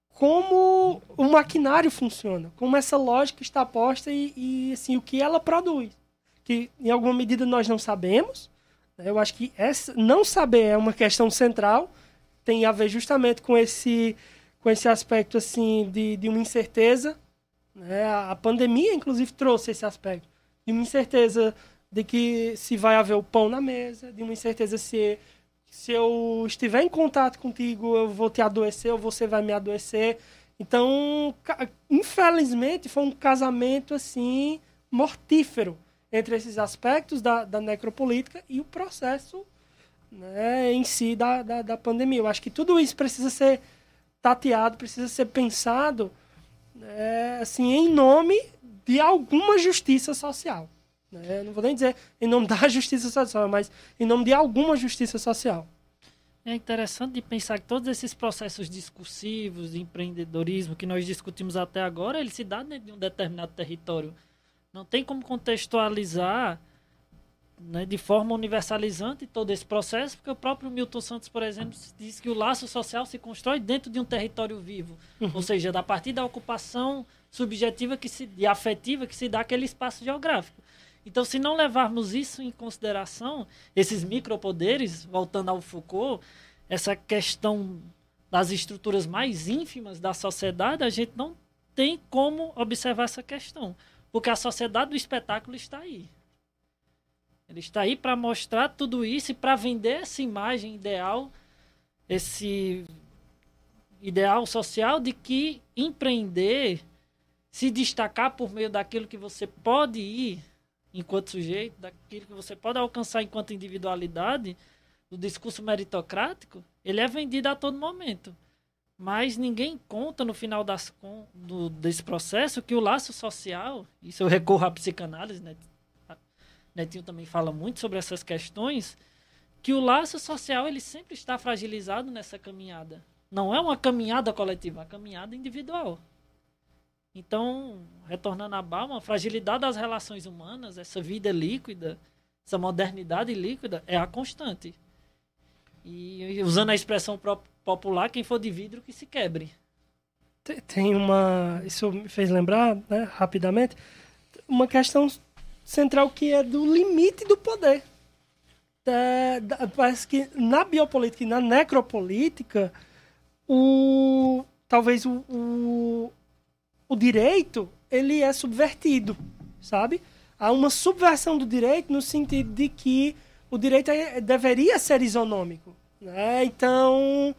Speaker 3: como o maquinário funciona, como essa lógica está posta e, e, assim, o que ela produz. Que em alguma medida nós não sabemos. né? Eu acho que essa, não saber é uma questão central, tem a ver justamente com esse, com esse aspecto assim de, de uma incerteza. Né? A, a pandemia, inclusive, trouxe esse aspecto de uma incerteza de que se vai haver o pão na mesa, de uma incerteza se se eu estiver em contato contigo, eu vou te adoecer ou você vai me adoecer. Então, infelizmente, foi um casamento assim mortífero entre esses aspectos da, da necropolítica e o processo né, em si da, da, da pandemia. Eu acho que tudo isso precisa ser tateado, precisa ser pensado né, assim, em nome de alguma justiça social. Né? Não vou nem dizer em nome da justiça social, mas em nome de alguma justiça social.
Speaker 4: É interessante de pensar que todos esses processos discursivos de empreendedorismo que nós discutimos até agora, ele se dá dentro de um determinado território. Não tem como contextualizar né, de forma universalizante todo esse processo, porque o próprio Milton Santos, por exemplo, diz que o laço social se constrói dentro de um território vivo. Ou seja, da partir da ocupação subjetiva que se, e afetiva que se dá aquele espaço geográfico. Então, se não levarmos isso em consideração, esses micropoderes, voltando ao Foucault, essa questão das estruturas mais ínfimas da sociedade, a gente não tem como observar essa questão. Porque a sociedade do espetáculo está aí. Ele está aí para mostrar tudo isso e para vender essa imagem ideal, esse ideal social de que empreender, se destacar por meio daquilo que você pode ir enquanto sujeito, daquilo que você pode alcançar enquanto individualidade, do discurso meritocrático, ele é vendido a todo momento. Mas ninguém conta no final das, do, desse processo que o laço social, isso eu recorro à psicanálise, né? Netinho também fala muito sobre essas questões, que o laço social ele sempre está fragilizado nessa caminhada. Não é uma caminhada coletiva, é uma caminhada individual. Então, retornando à Balma, a fragilidade das relações humanas, essa vida líquida, essa modernidade líquida, é a constante. E usando a expressão popular, quem for de vidro que se quebre.
Speaker 3: Tem uma. Isso me fez lembrar, né, rapidamente, uma questão central que é do limite do poder. É, parece que na biopolítica e na necropolítica, o, talvez o, o direito ele é subvertido, sabe? Há uma subversão do direito no sentido de que o direito é, deveria ser isonômico. Né? Então,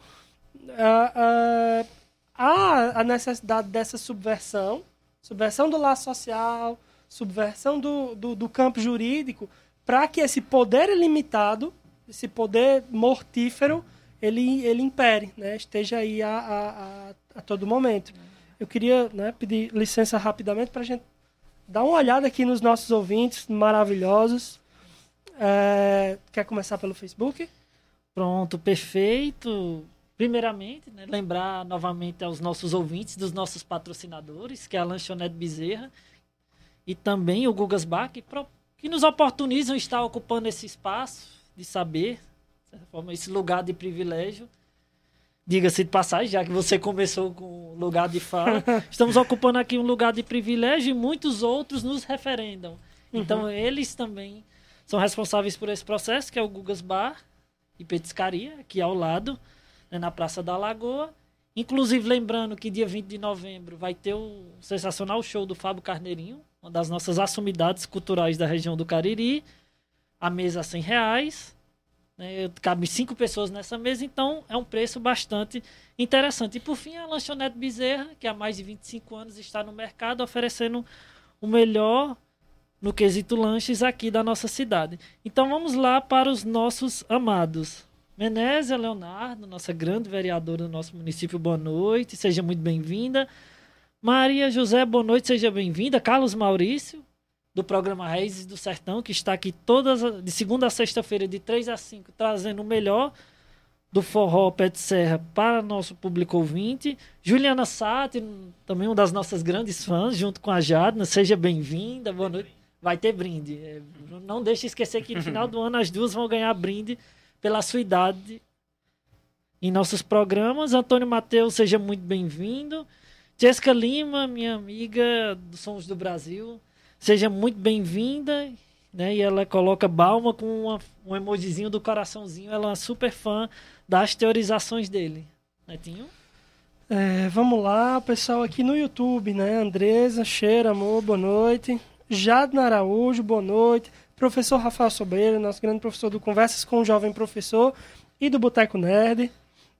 Speaker 3: há a necessidade dessa subversão, subversão do laço social, subversão do, do, do campo jurídico, para que esse poder ilimitado, esse poder mortífero, ele, ele impere, né? esteja aí a, a, a, a todo momento. Eu queria né, pedir licença rapidamente para a gente dar uma olhada aqui nos nossos ouvintes maravilhosos. É, quer começar pelo Facebook?
Speaker 4: Pronto, perfeito. Primeiramente, né, lembrar novamente aos nossos ouvintes dos nossos patrocinadores, que é a Lanchonete Bezerra e também o Gugas Bar, que, que nos oportunizam estar ocupando esse espaço de saber, esse lugar de privilégio diga-se de passagem, já que você começou com lugar de fala, estamos ocupando aqui um lugar de privilégio e muitos outros nos referendam. Então, uhum. eles também são responsáveis por esse processo, que é o Gugas Bar e Petiscaria, aqui ao lado, né, na Praça da Lagoa. Inclusive, lembrando que dia 20 de novembro vai ter o sensacional show do Fábio Carneirinho, uma das nossas assumidades culturais da região do Cariri. A mesa a 100 reais. Né? Cabe cinco pessoas nessa mesa, então é um preço bastante interessante. E por fim, a Lanchonete Bezerra, que há mais de 25 anos está no mercado oferecendo o melhor no quesito lanches aqui da nossa cidade. Então vamos lá para os nossos amados. Menésia Leonardo, nossa grande vereadora do nosso município, boa noite, seja muito bem-vinda. Maria José, boa noite, seja bem-vinda. Carlos Maurício, do programa Raízes do Sertão, que está aqui todas de segunda a sexta-feira, de 3 a 5, trazendo o melhor do forró pé de serra para nosso público ouvinte. Juliana Sati, também uma das nossas grandes fãs, junto com a Jadna, seja bem-vinda, boa noite. Vai ter brinde. É, não deixe esquecer que no final do ano as duas vão ganhar brinde pela sua idade em nossos programas. Antônio Mateus, seja muito bem-vindo. Jéssica Lima, minha amiga dos Sons do Brasil, Seja muito bem-vinda. Né? E ela coloca Balma com uma, um emojizinho do coraçãozinho. Ela é super fã das teorizações dele. Netinho?
Speaker 3: É, vamos lá, pessoal aqui no YouTube, né? Andresa, Cheira, amor, boa noite. Jadna Araújo, boa noite. Professor Rafael Sobreira, nosso grande professor do Conversas com o Jovem Professor e do Boteco Nerd.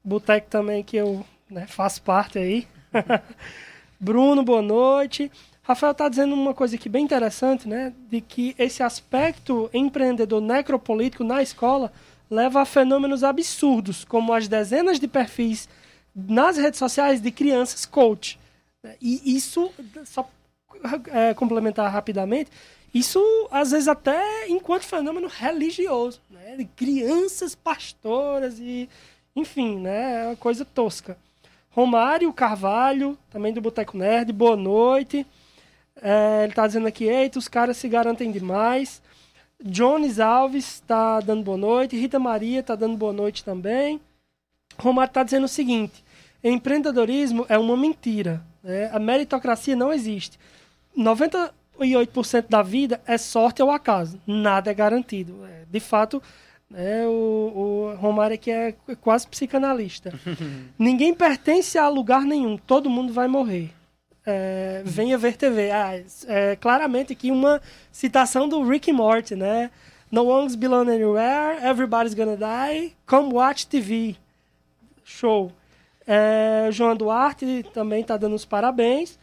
Speaker 3: Boteco também que eu né, faço parte aí. Bruno, boa noite. Rafael está dizendo uma coisa aqui bem interessante, né? De que esse aspecto empreendedor necropolítico na escola leva a fenômenos absurdos, como as dezenas de perfis nas redes sociais de crianças coach. E isso, só é, complementar rapidamente, isso às vezes até enquanto fenômeno religioso, né? De crianças pastoras e, enfim, né? É uma coisa tosca. Romário Carvalho, também do Boteco Nerd, boa noite. É, ele está dizendo aqui, eita, os caras se garantem demais. Jones Alves está dando boa noite. Rita Maria está dando boa noite também. Romário está dizendo o seguinte: empreendedorismo é uma mentira. Né? A meritocracia não existe. 90, 98% da vida é sorte ou acaso. Nada é garantido. É, de fato, é, o, o Romário aqui é quase psicanalista. Ninguém pertence a lugar nenhum. Todo mundo vai morrer. É, venha ver TV. Ah, é claramente aqui uma citação do Rick Morty, né? No one's belong anywhere, everybody's gonna die, come watch TV. Show. É, João Duarte também está dando os parabéns.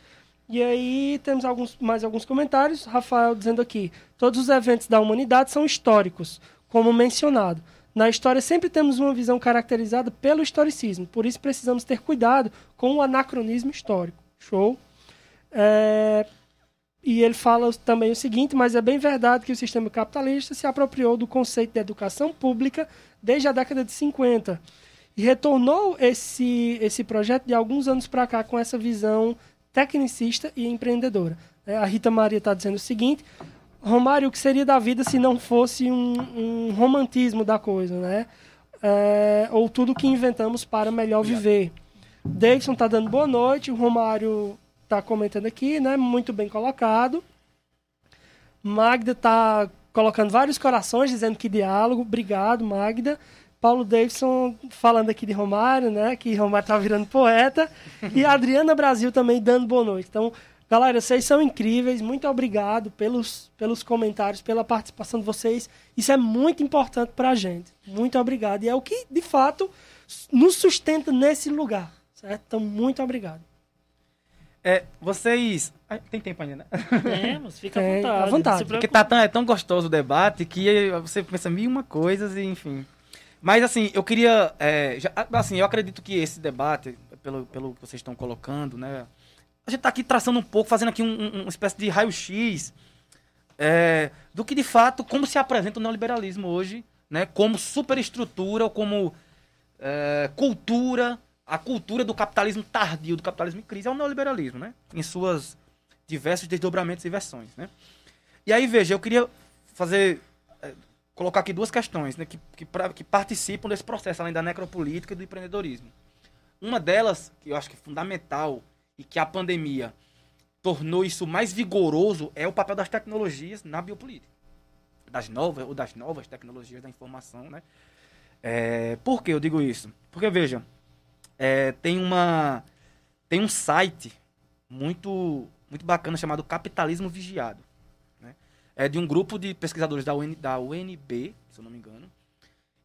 Speaker 3: E aí temos alguns, mais alguns comentários. Rafael dizendo aqui: todos os eventos da humanidade são históricos, como mencionado. Na história sempre temos uma visão caracterizada pelo historicismo, por isso precisamos ter cuidado com o anacronismo histórico. Show. É, e ele fala também o seguinte: mas é bem verdade que o sistema capitalista se apropriou do conceito de educação pública desde a década de 50 e retornou esse, esse projeto de alguns anos para cá com essa visão tecnicista e empreendedora. É, a Rita Maria está dizendo o seguinte: Romário, o que seria da vida se não fosse um, um romantismo da coisa, né? É, ou tudo que inventamos para melhor viver. Davidson está dando boa noite, o Romário está comentando aqui, né? Muito bem colocado. Magda está colocando vários corações, dizendo que diálogo. Obrigado, Magda. Paulo Davidson falando aqui de Romário, né? Que Romário tá virando poeta. E a Adriana Brasil também dando boa noite. Então, galera, vocês são incríveis. Muito obrigado pelos, pelos comentários, pela participação de vocês. Isso é muito importante pra gente. Muito obrigado. E é o que, de fato, nos sustenta nesse lugar. Certo? Então, muito obrigado.
Speaker 5: É, vocês. tem tempo ainda, né?
Speaker 4: Temos, fica à vontade. À vontade.
Speaker 5: Porque tá tão, é tão gostoso o debate que você pensa mil uma coisas e, enfim. Mas, assim, eu queria. É, já, assim, eu acredito que esse debate, pelo, pelo que vocês estão colocando, né? A gente tá aqui traçando um pouco, fazendo aqui um, um, uma espécie de raio-x é, do que, de fato, como se apresenta o neoliberalismo hoje, né? Como superestrutura, ou como é, cultura, a cultura do capitalismo tardio, do capitalismo em crise, é o neoliberalismo, né? Em suas diversos desdobramentos e versões, né? E aí, veja, eu queria fazer colocar aqui duas questões né, que, que, pra, que participam desse processo, além da necropolítica e do empreendedorismo. Uma delas, que eu acho que é fundamental e que a pandemia tornou isso mais vigoroso, é o papel das tecnologias na biopolítica. Das novas, ou das novas tecnologias da informação, né? É, por que eu digo isso? Porque, veja, é, tem uma tem um site muito muito bacana chamado Capitalismo Vigiado é de um grupo de pesquisadores da, UN, da UNB, se eu não me engano.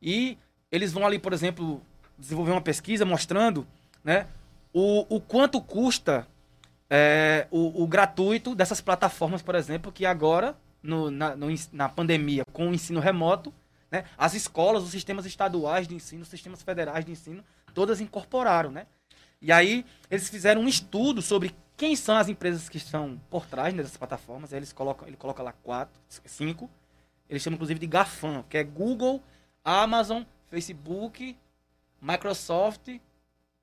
Speaker 5: E eles vão ali, por exemplo, desenvolver uma pesquisa mostrando né, o, o quanto custa é, o, o, gratuito dessas plataformas, por exemplo, que agora, no, na, no, na pandemia, com o ensino remoto, né, as escolas, os sistemas estaduais de ensino, os sistemas federais de ensino, todas incorporaram, né? E aí eles fizeram um estudo sobre quem são as empresas que estão por trás dessas plataformas. Aí eles colocam, ele coloca lá quatro, cinco. Eles chamam inclusive de GAFAM, que é Google, Amazon, Facebook, Microsoft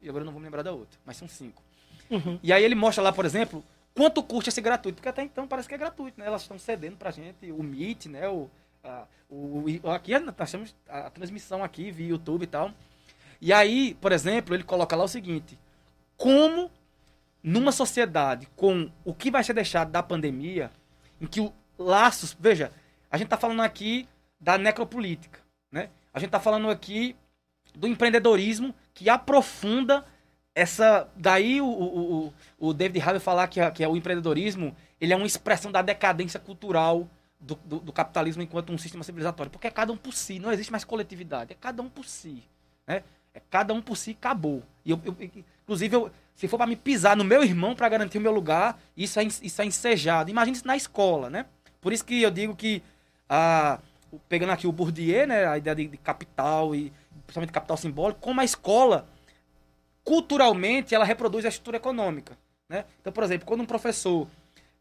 Speaker 5: e agora eu não vou me lembrar da outra, mas são cinco. Uhum. E aí ele mostra lá, por exemplo, quanto custa esse gratuito, porque até então parece que é gratuito, né? Elas estão cedendo pra gente o Meet, né? O, a, o, aqui nós temos a transmissão aqui via YouTube e tal. E aí, por exemplo, ele coloca lá o seguinte: como numa sociedade com o que vai ser deixado da pandemia, em que o laços, veja, a gente está falando aqui da necropolítica, né? A gente está falando aqui do empreendedorismo que aprofunda essa. Daí o, o, o David Harvey falar que, que é o empreendedorismo ele é uma expressão da decadência cultural do, do, do, capitalismo enquanto um sistema civilizatório. Porque é cada um por si, não existe mais coletividade, é cada um por si. Né? É cada um por si acabou. E eu, eu inclusive, eu, se for para me pisar no meu irmão para garantir o meu lugar, isso é, isso é ensejado. Imagine isso na escola, né? Por isso que eu digo que, ah, pegando aqui o Bourdieu, né, a ideia de, de capital, e principalmente capital simbólico, como a escola, culturalmente, ela reproduz a estrutura econômica. Né? Então, por exemplo, quando um professor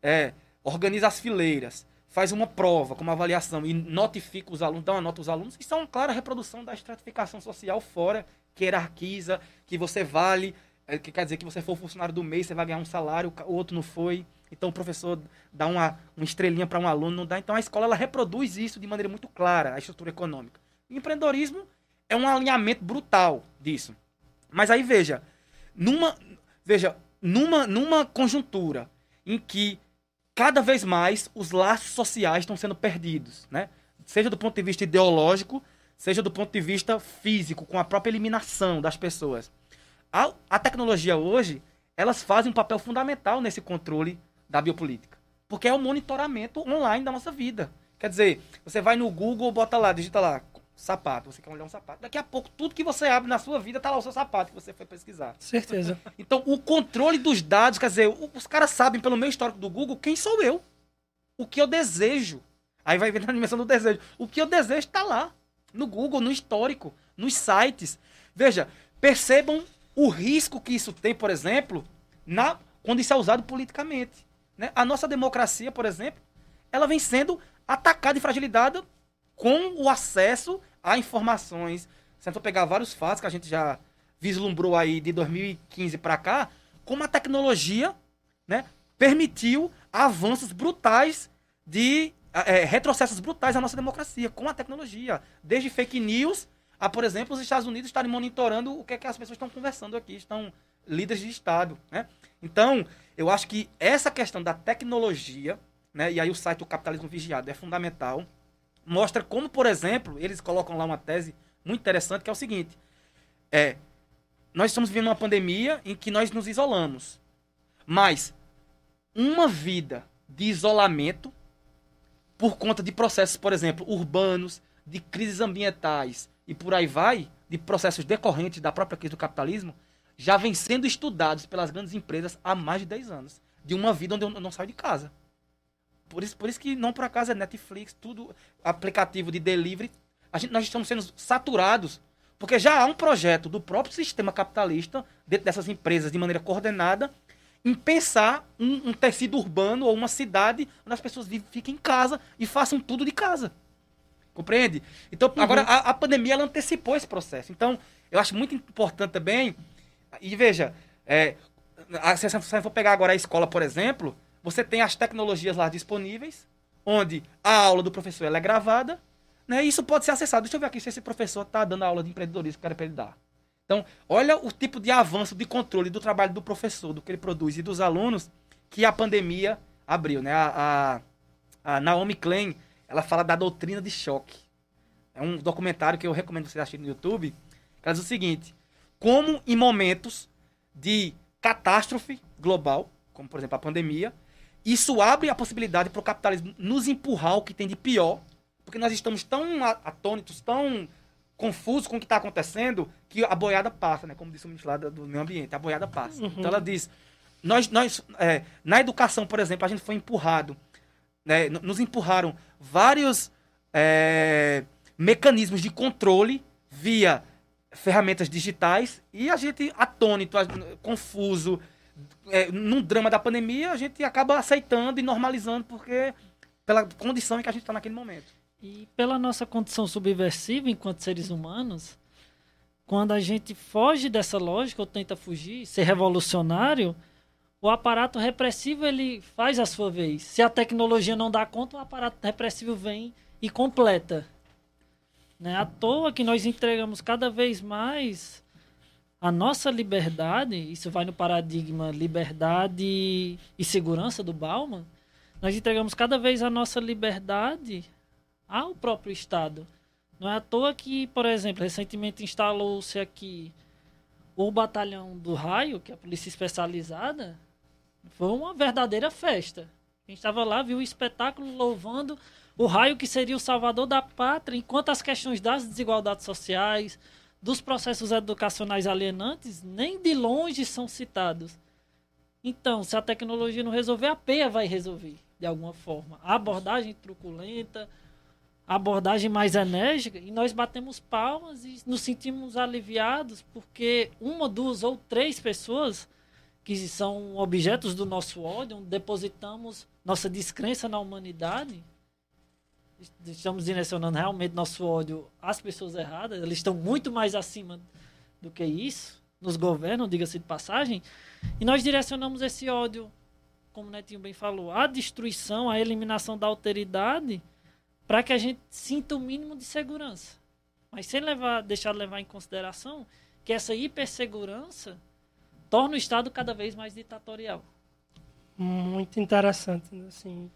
Speaker 5: é, organiza as fileiras, faz uma prova com uma avaliação e notifica os alunos, dá uma nota aos alunos, isso é uma clara reprodução da estratificação social fora, que hierarquiza, que você vale é, que quer dizer que você for funcionário do mês, você vai ganhar um salário, o outro não foi. Então o professor dá uma, uma estrelinha para um aluno, não dá. Então a escola ela reproduz isso de maneira muito clara, a estrutura econômica. O empreendedorismo é um alinhamento brutal disso. Mas aí veja, numa, veja, numa, numa conjuntura em que cada vez mais os laços sociais estão sendo perdidos, né? Seja do ponto de vista ideológico, seja do ponto de vista físico, com a própria eliminação das pessoas. A, a tecnologia hoje, elas fazem um papel fundamental nesse controle da biopolítica. Porque é o monitoramento online da nossa vida. Quer dizer, você vai no Google, bota lá, digita lá, sapato, você quer olhar um sapato. Daqui a pouco, tudo que você abre na sua vida tá lá o seu sapato que você foi pesquisar.
Speaker 3: Certeza.
Speaker 5: Então, o controle dos dados, quer dizer, os caras sabem pelo meu histórico do Google quem sou eu. O que eu desejo. Aí vai ver na dimensão do desejo. O que eu desejo está lá. No Google, no histórico, nos sites. Veja, percebam o risco que isso tem, por exemplo, na, quando isso é usado politicamente. Né? A nossa democracia, por exemplo, ela vem sendo atacada e fragilizada com o acesso a informações. Se for pegar vários fatos que a gente já vislumbrou aí de 2015 para cá, como a tecnologia né, permitiu avanços brutais de é, retrocessos brutais à nossa democracia com a tecnologia. Desde fake news a, por exemplo, os Estados Unidos estarem monitorando o que, é que as pessoas estão conversando aqui, estão líderes de Estado. Né? Então, eu acho que essa questão da tecnologia, né, e aí o site do Capitalismo Vigiado é fundamental, mostra como, por exemplo, eles colocam lá uma tese muito interessante, que é o seguinte: é, nós estamos vivendo uma pandemia em que nós nos isolamos. Mas uma vida de isolamento por conta de processos, por exemplo, urbanos, de crises ambientais e por aí vai, de processos decorrentes da própria crise do capitalismo, já vem sendo estudados pelas grandes empresas há mais de 10 anos. De uma vida onde eu não saio de casa. Por isso, por isso que não por acaso é Netflix, tudo aplicativo de delivery. A gente, nós estamos sendo saturados, porque já há um projeto do próprio sistema capitalista, dentro dessas empresas, de maneira coordenada, em pensar um, um tecido urbano ou uma cidade onde as pessoas vivem, fiquem em casa e façam tudo de casa. Compreende? Então, uhum. agora, a, a, pandemia ela antecipou esse processo. Então, eu acho muito importante também. E veja, é, se você for pegar agora a escola, por exemplo, você tem as tecnologias lá disponíveis, onde a aula do professor ela é gravada, né? E isso pode ser acessado. Deixa eu ver aqui se esse professor está dando aula de empreendedorismo que era para ele dar. Então, olha o tipo de avanço de controle do trabalho do professor, do que ele produz e dos alunos que a pandemia abriu, né? A, a, a Naomi Klein, ela fala da doutrina de choque. É um documentário que eu recomendo vocês assistirem no YouTube. Ela diz o seguinte: como em momentos de catástrofe global, como por exemplo a pandemia, isso abre a possibilidade para o capitalismo nos empurrar o que tem de pior, porque nós estamos tão atônitos, tão confusos com o que está acontecendo, que a boiada passa, né? Como disse o ministro lá do meio ambiente, a boiada passa. Uhum. Então ela diz, nós, nós é, na educação, por exemplo, a gente foi empurrado, né? nos empurraram vários é, mecanismos de controle via ferramentas digitais e a gente atônito, confuso, é, num drama da pandemia, a gente acaba aceitando e normalizando porque pela condição em que a gente está naquele momento.
Speaker 4: E pela nossa condição subversiva enquanto seres humanos, quando a gente foge dessa lógica ou tenta fugir, ser revolucionário, o aparato repressivo ele faz a sua vez. Se a tecnologia não dá conta, o aparato repressivo vem e completa. Né? À toa que nós entregamos cada vez mais a nossa liberdade, isso vai no paradigma liberdade e segurança do Bauman, nós entregamos cada vez a nossa liberdade ao próprio Estado. Não é à toa que, por exemplo, recentemente instalou-se aqui o batalhão do raio, que é a polícia especializada, foi uma verdadeira festa. Quem estava lá viu o espetáculo louvando o raio que seria o salvador da pátria, enquanto as questões das desigualdades sociais, dos processos educacionais alienantes nem de longe são citados. Então, se a tecnologia não resolver, a PEA vai resolver, de alguma forma. A abordagem truculenta, a abordagem mais enérgica, e nós batemos palmas e nos sentimos aliviados, porque uma, duas ou três pessoas que são objetos do nosso ódio, depositamos nossa descrença na humanidade, estamos direcionando realmente nosso ódio às pessoas erradas, eles estão muito mais acima do que isso, nos governam, diga-se de passagem, e nós direcionamos esse ódio, como o Netinho bem falou, à destruição, à eliminação da alteridade, para que a gente sinta o mínimo de segurança. Mas sem levar, deixar de levar em consideração que essa hipersegurança torna o Estado cada vez mais ditatorial.
Speaker 3: muito interessante. Assim,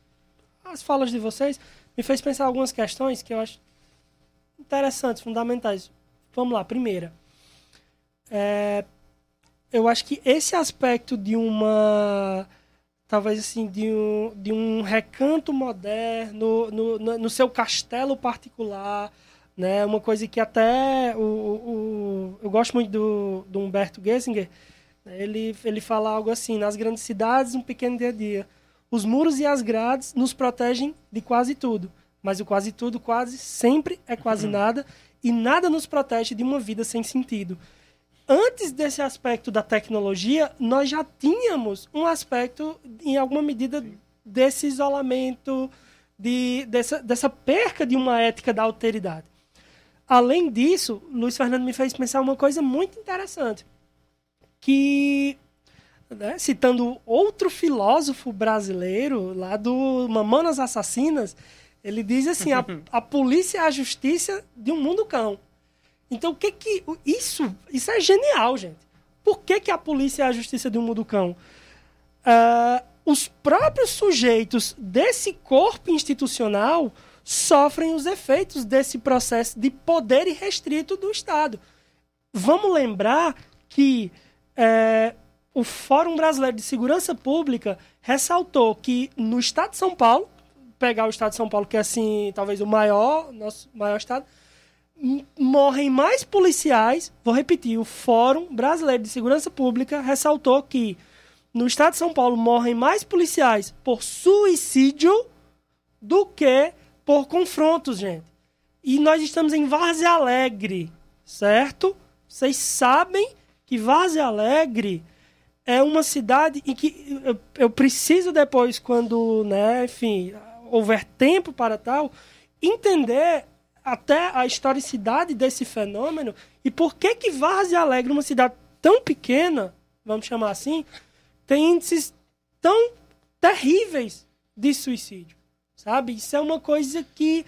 Speaker 3: as falas de vocês me fez pensar algumas questões que eu acho interessantes, fundamentais. Vamos lá, primeira. É, eu acho que esse aspecto de uma talvez assim de um, de um recanto moderno no, no, no seu castelo particular né? Uma coisa que até o, o, eu gosto muito do, do Humberto Gessinger né, ele ele fala algo assim nas grandes cidades um pequeno dia a dia. Os muros e as grades nos protegem de quase tudo mas o quase tudo quase sempre é quase uhum. nada e nada nos protege de uma vida sem sentido antes desse aspecto da tecnologia, nós já tínhamos um aspecto, em alguma medida, desse isolamento, de, dessa, dessa perca de uma ética da alteridade. Além disso, Luiz Fernando me fez pensar uma coisa muito interessante, que, né, citando outro filósofo brasileiro, lá do Mamanas Assassinas, ele diz assim, a, a polícia é a justiça de um mundo cão. Então, o que que. Isso, isso é genial, gente. Por que, que a polícia é a justiça de um mundo cão? Uh, os próprios sujeitos desse corpo institucional sofrem os efeitos desse processo de poder irrestrito do Estado. Vamos lembrar que é, o Fórum Brasileiro de Segurança Pública ressaltou que no Estado de São Paulo, pegar o Estado de São Paulo, que é assim, talvez o maior, nosso maior estado, morrem mais policiais. Vou repetir: o Fórum Brasileiro de Segurança Pública ressaltou que no estado de São Paulo morrem mais policiais por suicídio do que por confrontos, gente. E nós estamos em Várzea Alegre, certo? Vocês sabem que Várzea Alegre é uma cidade em que eu, eu preciso depois, quando, né, enfim, houver tempo para tal, entender até a historicidade desse fenômeno e por que que Várzea Alegre, uma cidade tão pequena, vamos chamar assim, tem índices tão terríveis de suicídio, sabe? Isso é uma coisa que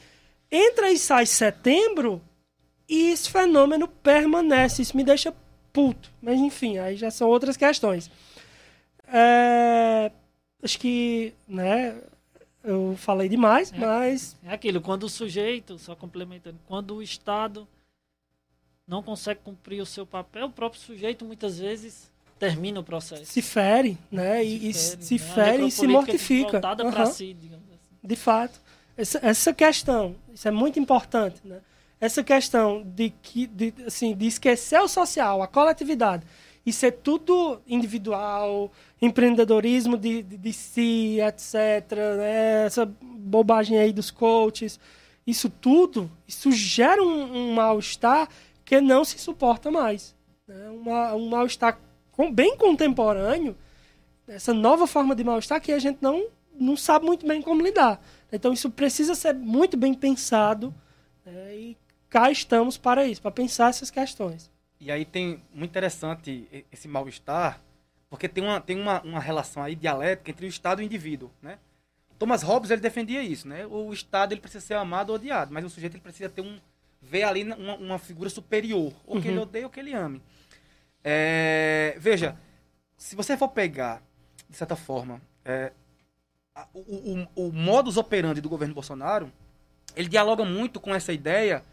Speaker 3: entra e sai setembro e esse fenômeno permanece. Isso me deixa puto. Mas enfim, aí já são outras questões. É... Acho que, né, eu falei demais, é, mas.
Speaker 4: É aquilo, quando o sujeito, só complementando, quando o Estado não consegue cumprir o seu papel, o próprio sujeito muitas vezes termina o processo.
Speaker 3: Se fere, né? E se fere, se né? fere e se mortifica. Uhum. Si, assim. De fato. Essa, essa questão, isso é muito importante, né? Essa questão de, que, de, assim, de esquecer o social, a coletividade, e ser tudo individual, empreendedorismo de, de, de si, etc. Né? Essa bobagem aí dos coaches. Isso tudo, isso gera um, um mal-estar que não se suporta mais. Né? Uma, um mal-estar com, bem contemporâneo, essa nova forma de mal-estar que a gente não, não sabe muito bem como lidar. Então isso precisa ser muito bem pensado né? e cá estamos para isso, para pensar essas questões.
Speaker 5: E aí tem muito interessante esse mal-estar, porque tem uma, tem uma, uma relação aí dialética entre o Estado e o indivíduo, né? Thomas Hobbes ele defendia isso, né? O Estado ele precisa ser amado ou odiado, mas o sujeito ele precisa ter um ver ali uma, uma figura superior, ou uhum. que ele uhum. odeie ou que ele ame. É, veja, se você for pegar de certa forma é, o, o, o modus operandi do governo Bolsonaro, ele dialoga muito com essa ideia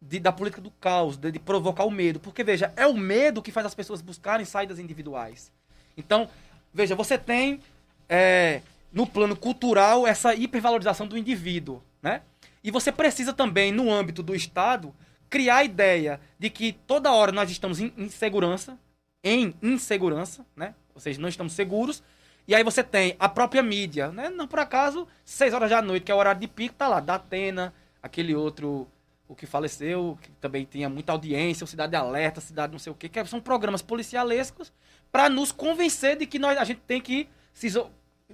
Speaker 5: de, da política do caos, de, de, provocar o medo. Porque, veja, é o medo que faz as pessoas buscarem saídas individuais. Então, veja, você tem é, no plano cultural essa hipervalorização do indivíduo, né? E você precisa também, no âmbito do Estado, criar a ideia de que toda hora nós estamos em insegurança, em insegurança, né? Ou seja, não estamos seguros. E aí você tem a própria mídia, né? Não por acaso, 6 horas da noite, que é o horário de pico, tá lá, da Atena, aquele outro o que faleceu, que também tinha muita audiência, o Cidade Alerta, Cidade não sei o quê, que são programas policialescos para nos convencer de que nós, a gente tem que se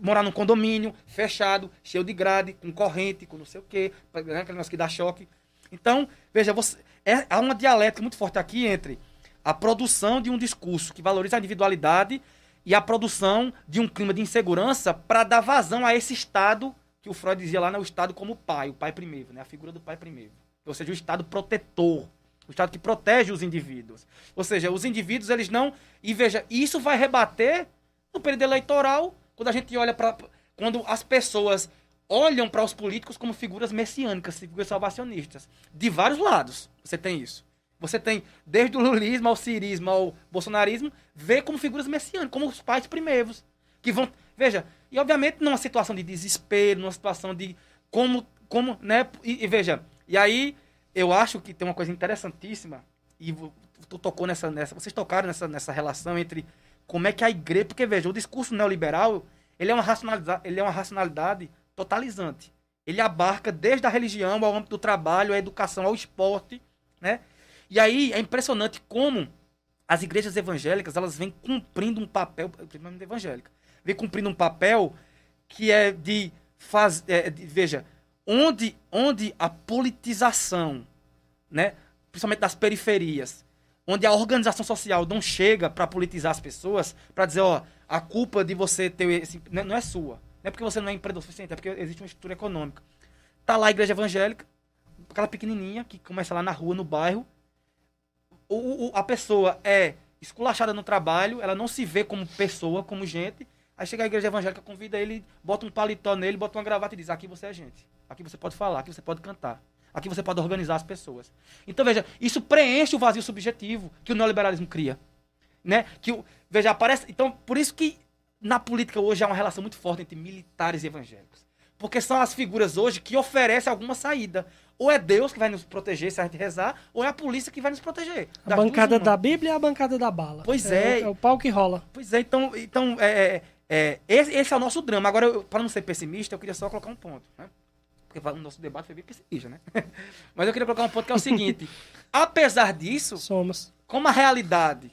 Speaker 5: morar num condomínio fechado, cheio de grade, com corrente, com não sei o quê, né, aquele negócio que dá choque. Então, veja, você, é, há uma dialética muito forte aqui entre a produção de um discurso que valoriza a individualidade e a produção de um clima de insegurança para dar vazão a esse Estado que o Freud dizia lá, né, o Estado como pai, o pai primeiro, né, a figura do pai primeiro ou seja, o Estado protetor, o Estado que protege os indivíduos. Ou seja, os indivíduos, eles não. E veja, isso vai rebater no período eleitoral quando a gente olha para quando as pessoas olham para os políticos como figuras messiânicas, figuras salvacionistas, de vários lados. Você tem isso. Você tem desde o lulismo ao cirismo ao bolsonarismo, vê como figuras messiânicas, como os pais primeiros, que vão, veja, e obviamente numa situação de desespero, numa situação de como como, né, e, e veja, e aí eu acho que tem uma coisa interessantíssima e tu tocou nessa, nessa vocês tocaram nessa, nessa relação entre como é que a igreja, porque veja, o discurso neoliberal, ele é uma racionalidade, ele é uma racionalidade totalizante. Ele abarca desde a religião ao âmbito do trabalho, à educação, ao esporte, né? E aí é impressionante como as igrejas evangélicas, elas vêm cumprindo um papel, principalmente evangélica, vem cumprindo um papel que é de fazer, é, veja, onde onde a politização, né, principalmente das periferias, onde a organização social não chega para politizar as pessoas, para dizer, ó, a culpa de você ter esse. Né, não é sua. Não é porque você não é empreendedor suficiente, é porque existe uma estrutura econômica. Tá lá a igreja evangélica, aquela pequenininha que começa lá na rua, no bairro. O, o, a pessoa é esculachada no trabalho, ela não se vê como pessoa, como gente. Aí chega a igreja evangélica, convida ele, bota um paletó nele, bota uma gravata e diz: aqui você é gente. Aqui você pode falar, aqui você pode cantar. Aqui você pode organizar as pessoas. Então, veja, isso preenche o vazio subjetivo que o neoliberalismo cria. Né? Que, veja, aparece. Então, por isso que na política hoje há uma relação muito forte entre militares e evangélicos. Porque são as figuras hoje que oferecem alguma saída. Ou é Deus que vai nos proteger se a gente rezar, ou é a polícia que vai nos proteger.
Speaker 3: A bancada da Bíblia e a bancada da bala.
Speaker 5: Pois é.
Speaker 3: É, é o pau que rola.
Speaker 5: Pois é, então, então é, é, esse, esse, é o nosso drama. Agora, para não ser pessimista, eu queria só colocar um ponto. Né? porque o nosso debate foi bem pessimista, né? Mas eu queria colocar um ponto que é o seguinte: apesar disso,
Speaker 3: somos
Speaker 5: como a realidade,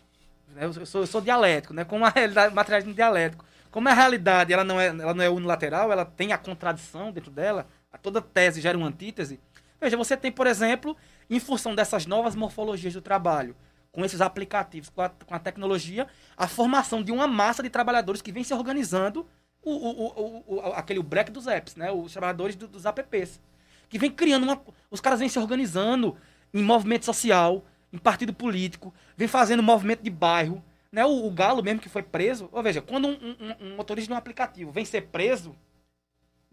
Speaker 5: né? eu, sou, eu sou dialético, né? Como a realidade, materialismo dialético, como a realidade ela não é, ela não é unilateral, ela tem a contradição dentro dela, toda tese gera uma antítese. Veja, você tem, por exemplo, em função dessas novas morfologias do trabalho, com esses aplicativos, com a, com a tecnologia, a formação de uma massa de trabalhadores que vem se organizando o, o, o, aquele o break dos apps, né? Os trabalhadores do, dos apps. Que vem criando uma. Os caras vêm se organizando em movimento social, em partido político, vem fazendo movimento de bairro. Né? O, o Galo mesmo que foi preso. Ou veja, quando um, um, um, motorista de um aplicativo vem ser preso,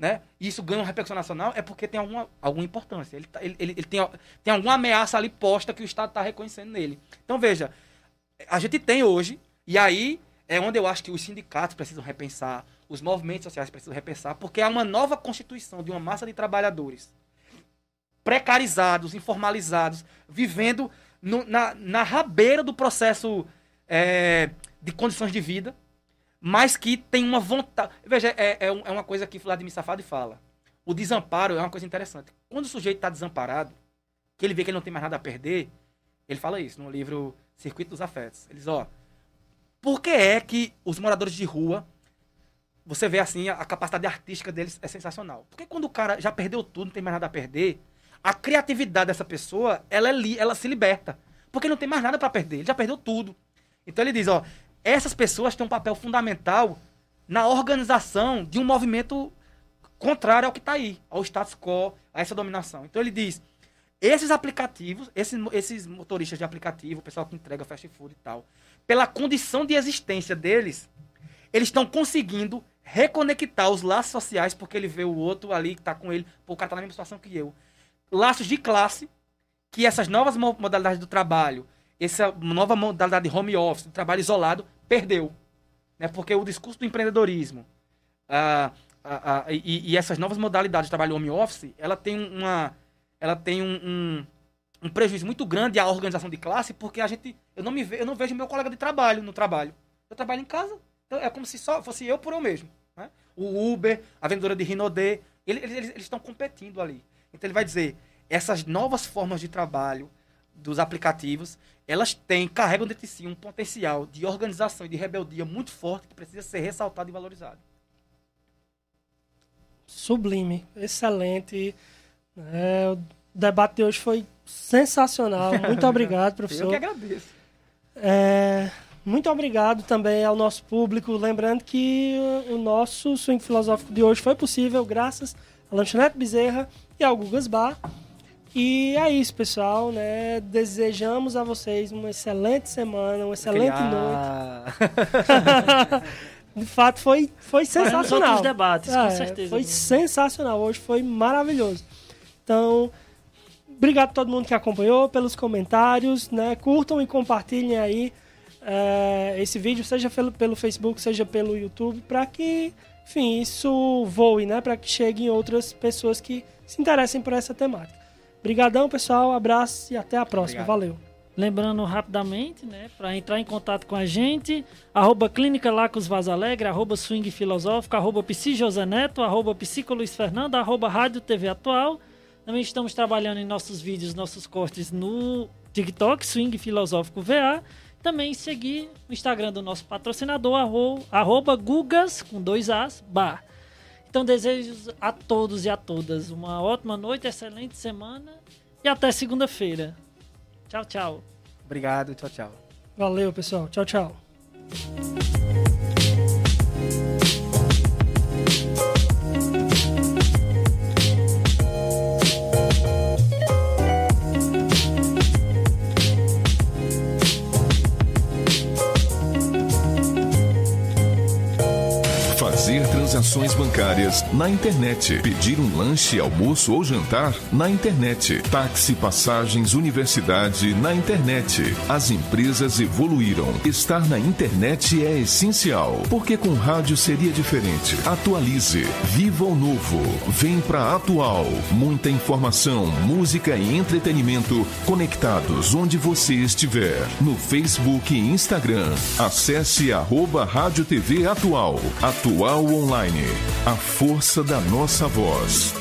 Speaker 5: né? E isso ganha uma repercussão nacional, é porque tem alguma, alguma importância. Ele, tá, ele, ele, ele tem, tem alguma ameaça ali posta que o Estado está reconhecendo nele. Então, veja, a gente tem hoje, e aí é onde eu acho que os sindicatos precisam repensar, os movimentos sociais precisam repensar, porque há uma nova constituição de uma massa de trabalhadores precarizados, informalizados, vivendo no, na, na rabeira do processo é, de condições de vida, mas que tem uma vontade. Veja, é, é, é uma coisa que Vladimir Safadi fala. O desamparo é uma coisa interessante. Quando o sujeito está desamparado, que ele vê que ele não tem mais nada a perder, ele fala isso no livro Circuito dos Afetos. Ele diz, ó, por que é que os moradores de rua você vê assim, a, capacidade artística deles é sensacional. Porque quando o cara já perdeu tudo, não tem mais nada a perder, a criatividade dessa pessoa, ela, é ela se liberta. Porque não tem mais nada para perder, ele já perdeu tudo. Então ele diz, ó, essas pessoas têm um papel fundamental na organização de um movimento contrário ao que está aí, ao status quo, a essa dominação. Então ele diz, esses aplicativos, esses, esses motoristas de aplicativo, o pessoal que entrega fast food e tal, pela condição de existência deles, eles estão conseguindo reconectar os laços sociais, porque ele vê o outro ali que está com ele, pô, o cara tá na mesma situação que eu. Laços de classe, que essas novas modalidades do trabalho, essa nova modalidade de home office, trabalho isolado, perdeu. Né? Porque o discurso do empreendedorismo ah, ah, e, e, essas novas modalidades de trabalho home office, ela tem uma. Ela tem um, um, um, prejuízo muito grande à organização de classe, porque a gente. Eu não, me ve, eu não vejo meu colega de trabalho no trabalho. Eu trabalho em casa, então é como se só fosse eu por eu mesmo. Né? O Uber, a vendedora de Rinodê, eles, eles, eles estão competindo ali. Então ele vai dizer, essas novas formas de trabalho dos aplicativos, elas têm, carregam dentro de si um potencial de organização e de rebeldia muito forte que precisa ser ressaltado e valorizado.
Speaker 3: Sublime, excelente. É, o debate de hoje foi sensacional. Muito obrigado, professor. Eu
Speaker 5: que agradeço.
Speaker 3: É, muito obrigado também ao nosso público. Lembrando que o nosso swing filosófico de hoje foi possível graças a Lanchonete Bezerra e ao Gugas Bar. E é isso, pessoal, né? Desejamos a vocês uma excelente semana, uma excelente noite. de fato foi, foi sensacional.
Speaker 4: outros debates, com
Speaker 3: É,
Speaker 4: certeza.
Speaker 3: Foi
Speaker 4: Bruno.
Speaker 3: sensacional. Hoje foi maravilhoso. Então, obrigado a todo mundo que acompanhou, pelos comentários, né? Curtam e compartilhem aí é, esse vídeo, seja pelo, pelo Facebook, seja pelo YouTube, para que, enfim, isso voe, né? Para que cheguem outras pessoas que se interessem por essa temática. Obrigadão, pessoal. Abraço e até a próxima.
Speaker 5: Obrigado.
Speaker 3: Valeu.
Speaker 4: Lembrando rapidamente, né, para entrar em contato com a gente, arroba Clínica Lacos Vaz Alegre, arroba Swing Filosófico, arroba Psi José Neto, arroba Psico Luiz Fernando, arroba Rádio TV Atual. Também estamos trabalhando em nossos vídeos, nossos cortes no TikTok, Swing Filosófico VA. Também seguir o Instagram do nosso patrocinador, arro- arroba Gugas, com dois As, bar. Então desejo a todos e a todas uma ótima noite, excelente semana e até segunda-feira. Tchau, tchau.
Speaker 5: Obrigado, tchau, tchau.
Speaker 3: Valeu, pessoal. Tchau, tchau.
Speaker 6: Transações bancárias na internet. Pedir um lanche, almoço ou jantar na internet. Táxi, passagens, universidade na internet. As empresas evoluíram. Estar na internet é essencial. Porque com rádio seria diferente. Atualize. Viva o novo. Vem pra atual. Muita informação, música e entretenimento conectados onde você estiver. No Facebook e Instagram. Acesse arroba Rádio TV Atual. Atual Online. A força da nossa voz.